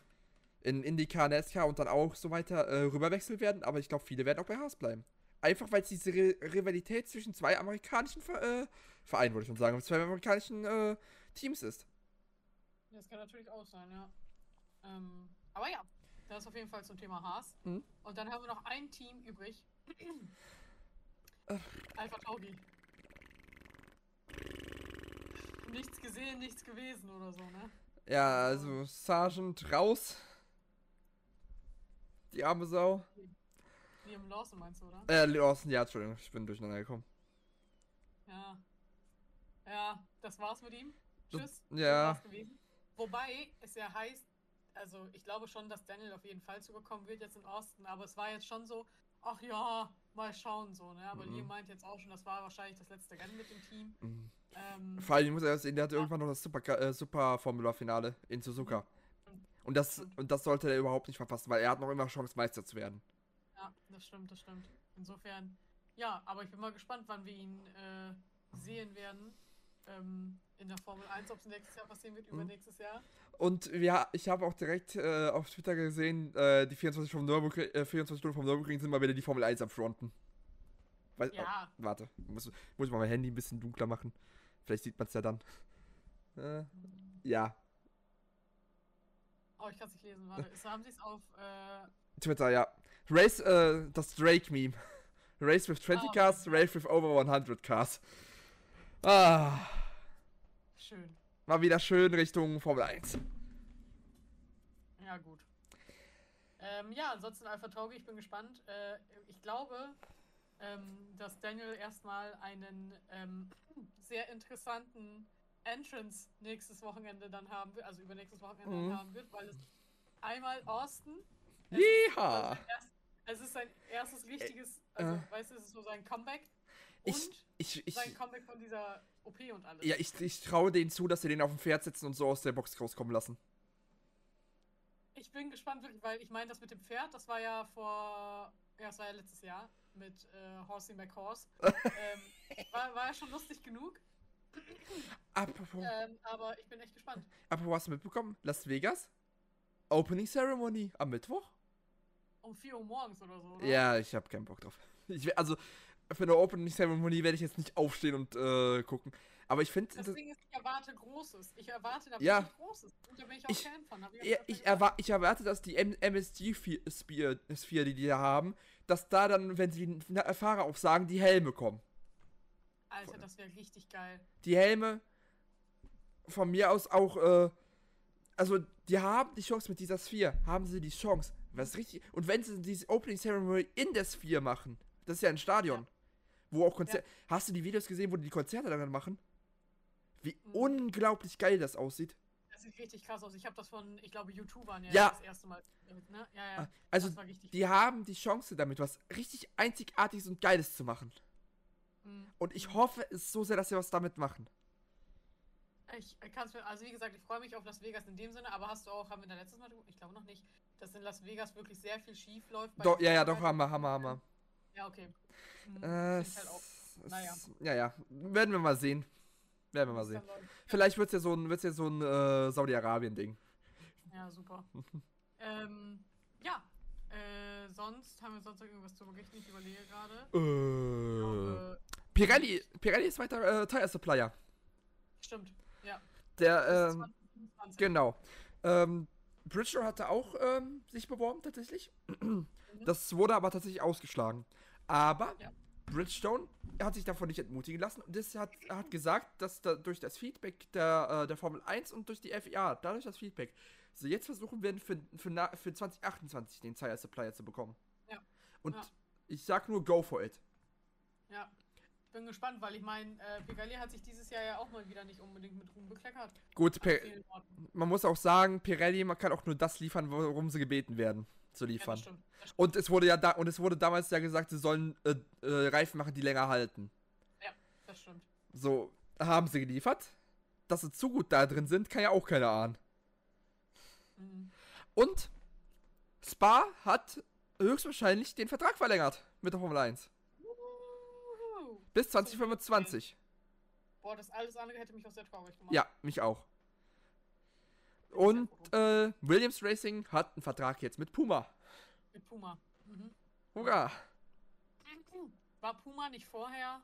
Speaker 1: in IndyCar, Nesca und dann auch so weiter äh, rüberwechseln werden, aber ich glaube, viele werden auch bei Haas bleiben. Einfach weil es diese Ri Rivalität zwischen zwei amerikanischen Ver äh, Vereinen, würde ich schon sagen, zwei amerikanischen äh, Teams ist.
Speaker 2: Das kann natürlich auch sein, ja. Ähm, aber ja, das ist auf jeden Fall zum Thema Haas.
Speaker 1: Mhm.
Speaker 2: Und dann haben wir noch ein Team übrig. Alpha Tauri. Nichts gesehen, nichts gewesen oder so, ne?
Speaker 1: Ja, also Sergeant raus. Die arme Sau.
Speaker 2: Liam Lawson meinst du, oder?
Speaker 1: Äh, Lawson, ja, Entschuldigung, ich bin durcheinander gekommen.
Speaker 2: Ja. Ja, das war's mit ihm.
Speaker 1: Das-
Speaker 2: Tschüss.
Speaker 1: ja.
Speaker 2: Das. Wobei es ja heißt, also ich glaube schon, dass Daniel auf jeden Fall zugekommen wird jetzt in Austin, aber es war jetzt schon so, ach ja, mal schauen so, ne? Aber
Speaker 1: Mhm.
Speaker 2: Liam meint jetzt auch schon, das war wahrscheinlich das letzte Rennen mit dem Team.
Speaker 1: Mhm.
Speaker 2: Ähm,
Speaker 1: Vor allem, ich muss erst sehen, der hat irgendwann noch das Super, äh, Super Formula-Finale in Suzuka. Und das, und das sollte er überhaupt nicht verpassen, weil er hat noch immer Chance, Meister zu werden.
Speaker 2: ja, das stimmt, das stimmt. Insofern, ja, aber ich bin mal gespannt, wann wir ihn äh, sehen werden. Ähm, in der Formel 1, ob es nächstes Jahr passieren wird,
Speaker 1: Mhm.
Speaker 2: übernächstes Jahr.
Speaker 1: Und ja, ich habe auch direkt äh, auf Twitter gesehen, äh, die 24, vom Nürburgring, äh, 24 Stunden vom Nürburgring sind mal wieder die Formel 1 am Fronten. Weiß, oh,
Speaker 2: Ja,
Speaker 1: warte, muss, muss ich mal mein Handy ein bisschen dunkler machen. Vielleicht sieht man es ja dann. Äh, ja,
Speaker 2: oh, ich kann es nicht lesen, warte. Ist, haben sie es auf, äh,
Speaker 1: Twitter, ja. Race, äh, das Drake-Meme. [laughs] Race with 20
Speaker 2: Ah,
Speaker 1: cars, race with over 100 cars. Ah,
Speaker 2: schön.
Speaker 1: mal wieder schön Richtung Formel 1.
Speaker 2: Ja, gut. Ähm, ja, ansonsten Alpha Tauri, ich bin gespannt. Äh, ich glaube, ähm, dass Daniel erstmal einen ähm, sehr interessanten Entrance nächstes Wochenende dann haben wird, also übernächstes Wochenende
Speaker 1: Mhm.
Speaker 2: dann haben wird, weil es einmal Austin. Es ist, erst, es ist sein erstes richtiges, also
Speaker 1: äh.
Speaker 2: weißt du, es ist so sein Comeback
Speaker 1: Ich, ich, ich,
Speaker 2: sein Comeback von dieser OP und alles.
Speaker 1: ja, ich, ich traue denen zu, dass sie den auf dem Pferd sitzen und so aus der Box rauskommen lassen.
Speaker 2: Ich bin gespannt, wirklich, weil ich meine, das mit dem Pferd, das war ja vor. Ja, das war ja letztes Jahr mit äh, Horsey McHorse. [laughs] ähm, war, war ja schon lustig genug.
Speaker 1: Apropos,
Speaker 2: Ähm, aber ich bin echt gespannt.
Speaker 1: apropos, hast du mitbekommen? Las Vegas? Opening Ceremony am Mittwoch?
Speaker 2: Um 4 Uhr morgens oder so, oder?
Speaker 1: Ja, ich habe keinen Bock drauf. Ich, also, für eine Opening Ceremony werde ich jetzt nicht aufstehen und äh, gucken. Aber ich finde,
Speaker 2: Das Ding ist, ich erwarte Großes. Ich erwarte da
Speaker 1: Ja.
Speaker 2: Großes. Und da bin ich auch
Speaker 1: Ich-
Speaker 2: Fan von. Ich,
Speaker 1: Ja, ich, erwar ich erwarte, dass die MSG-Sphere, die die da haben, dass da dann, wenn sie die Na- Fahrer aufsagen, die Helme kommen.
Speaker 2: Alter, das wäre richtig geil.
Speaker 1: Die Helme von mir aus auch, äh, also die haben die Chance mit dieser Sphere, haben sie die Chance. Was richtig. Und wenn sie diese Opening Ceremony in der Sphere machen, das ist ja ein Stadion, wo auch Konzerte. Hast du die Videos gesehen, wo die die Konzerte daran machen? Wie
Speaker 2: Mhm.
Speaker 1: unglaublich geil das aussieht.
Speaker 2: Das sieht richtig krass aus. Ich habe das von, ich glaube, YouTubern ja,
Speaker 1: Ja.
Speaker 2: das erste Mal. Ne? Ja, ja.
Speaker 1: Ah, Also, die haben die Chance damit, was richtig Einzigartiges und Geiles zu machen.
Speaker 2: Mhm.
Speaker 1: Und ich hoffe es so sehr, dass sie was damit machen.
Speaker 2: Ich kann es mir, also wie gesagt, ich freue mich auf Las Vegas in dem Sinne, aber hast du auch, haben wir da letztes Mal, ich glaube noch nicht, dass in Las Vegas wirklich sehr viel schief läuft.
Speaker 1: Doch, ja, ja, doch. Hammer, Hammer, Hammer.
Speaker 2: Ja, okay. Mhm,
Speaker 1: Äh,
Speaker 2: halt naja.
Speaker 1: Ja, ja. Werden wir mal sehen. Werden wir mal sehen. Vielleicht wird es ja so ein, wird's ja so ein äh, Saudi-Arabien-Ding.
Speaker 2: Ja, super. ähm, ja. Äh, sonst haben wir sonst noch irgendwas zu berichten? Ich überlege gerade.
Speaker 1: Äh, Pirelli, Pirelli ist weiter äh, Tire Supplier.
Speaker 2: stimmt. Ja.
Speaker 1: Der, ähm,
Speaker 2: 2025.
Speaker 1: genau. Ähm, Bridgestone hatte auch ähm, sich beworben, tatsächlich. Das wurde aber tatsächlich ausgeschlagen. Aber
Speaker 2: Ja.
Speaker 1: Bridgestone hat sich davon nicht entmutigen lassen und das hat, hat gesagt, dass da durch das Feedback der, äh, der Formel 1 und durch die FIA, dadurch das Feedback, sie jetzt versuchen werden, für, für, für 2028 den Tire Supplier zu bekommen.
Speaker 2: Ja.
Speaker 1: Und
Speaker 2: Ja.
Speaker 1: ich sag nur, go for it.
Speaker 2: Ja. Bin gespannt, weil ich meine, äh, Pirelli hat sich dieses Jahr ja auch mal wieder nicht unbedingt mit Ruhm bekleckert.
Speaker 1: Gut, man muss auch sagen, Pirelli, man kann auch nur das liefern, worum sie gebeten werden zu
Speaker 2: Ja,
Speaker 1: liefern.
Speaker 2: das stimmt. Das stimmt.
Speaker 1: und es wurde ja da und es wurde damals ja gesagt, sie sollen äh, äh, Reifen machen, die länger halten.
Speaker 2: Das stimmt.
Speaker 1: So haben sie geliefert. Dass sie zu gut da drin sind, kann ja auch keiner ahnen.
Speaker 2: Mhm.
Speaker 1: Und Spa hat höchstwahrscheinlich den Vertrag verlängert mit der Formel 1.
Speaker 2: Uhuhu.
Speaker 1: Bis 2025.
Speaker 2: Boah, das alles andere hätte mich auch sehr traurig gemacht.
Speaker 1: Ja, mich auch. Und äh, Williams Racing hat einen Vertrag jetzt mit Puma.
Speaker 2: Mit Puma. Mhm.
Speaker 1: Hurra!
Speaker 2: War Puma nicht vorher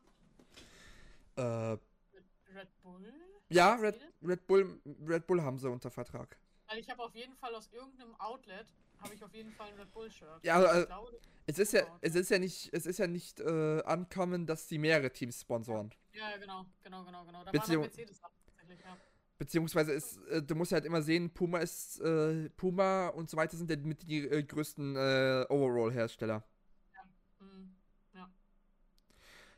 Speaker 1: Äh,
Speaker 2: Red Bull?
Speaker 1: ja, Red? Red, Bull, Red Bull haben sie unter Vertrag.
Speaker 2: Weil ich habe auf jeden Fall aus irgendeinem Outlet habe ich auf jeden Fall ein Red Bull Shirt.
Speaker 1: Ja, also,
Speaker 2: glaube,
Speaker 1: Es ist ja, es ist ja nicht, es ist ja nicht äh, ankommen, dass die mehrere Teams sponsoren.
Speaker 2: ja, genau, genau, genau, genau. Da
Speaker 1: Beziehung-
Speaker 2: war Mercedes ab, tatsächlich, ja.
Speaker 1: Beziehungsweise ist, äh, du musst halt immer sehen, Puma ist, äh, Puma und so weiter sind ja mit die äh, größten äh, Overall-Hersteller.
Speaker 2: Mhm. Ja.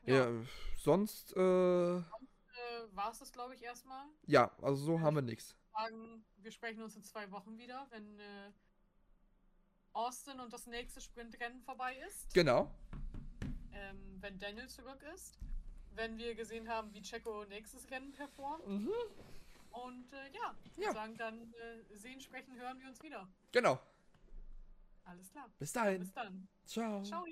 Speaker 1: Ja. sonst, äh,
Speaker 2: Äh, war es das, glaube ich, erstmal.
Speaker 1: ja, also so haben wir nichts.
Speaker 2: Wir sprechen uns in zwei Wochen wieder, wenn Austin und das nächste Sprintrennen vorbei ist.
Speaker 1: Genau.
Speaker 2: ähm, wenn Daniel zurück ist. Wenn wir gesehen haben, wie Checo nächstes Rennen performt.
Speaker 1: Mhm.
Speaker 2: Und äh, ja, ich
Speaker 1: Ja.
Speaker 2: würde sagen, dann äh, sehen, sprechen, hören wir uns wieder.
Speaker 1: Genau.
Speaker 2: Alles klar.
Speaker 1: Bis dahin.
Speaker 2: Bis dann.
Speaker 1: Ciao.
Speaker 2: Ciao.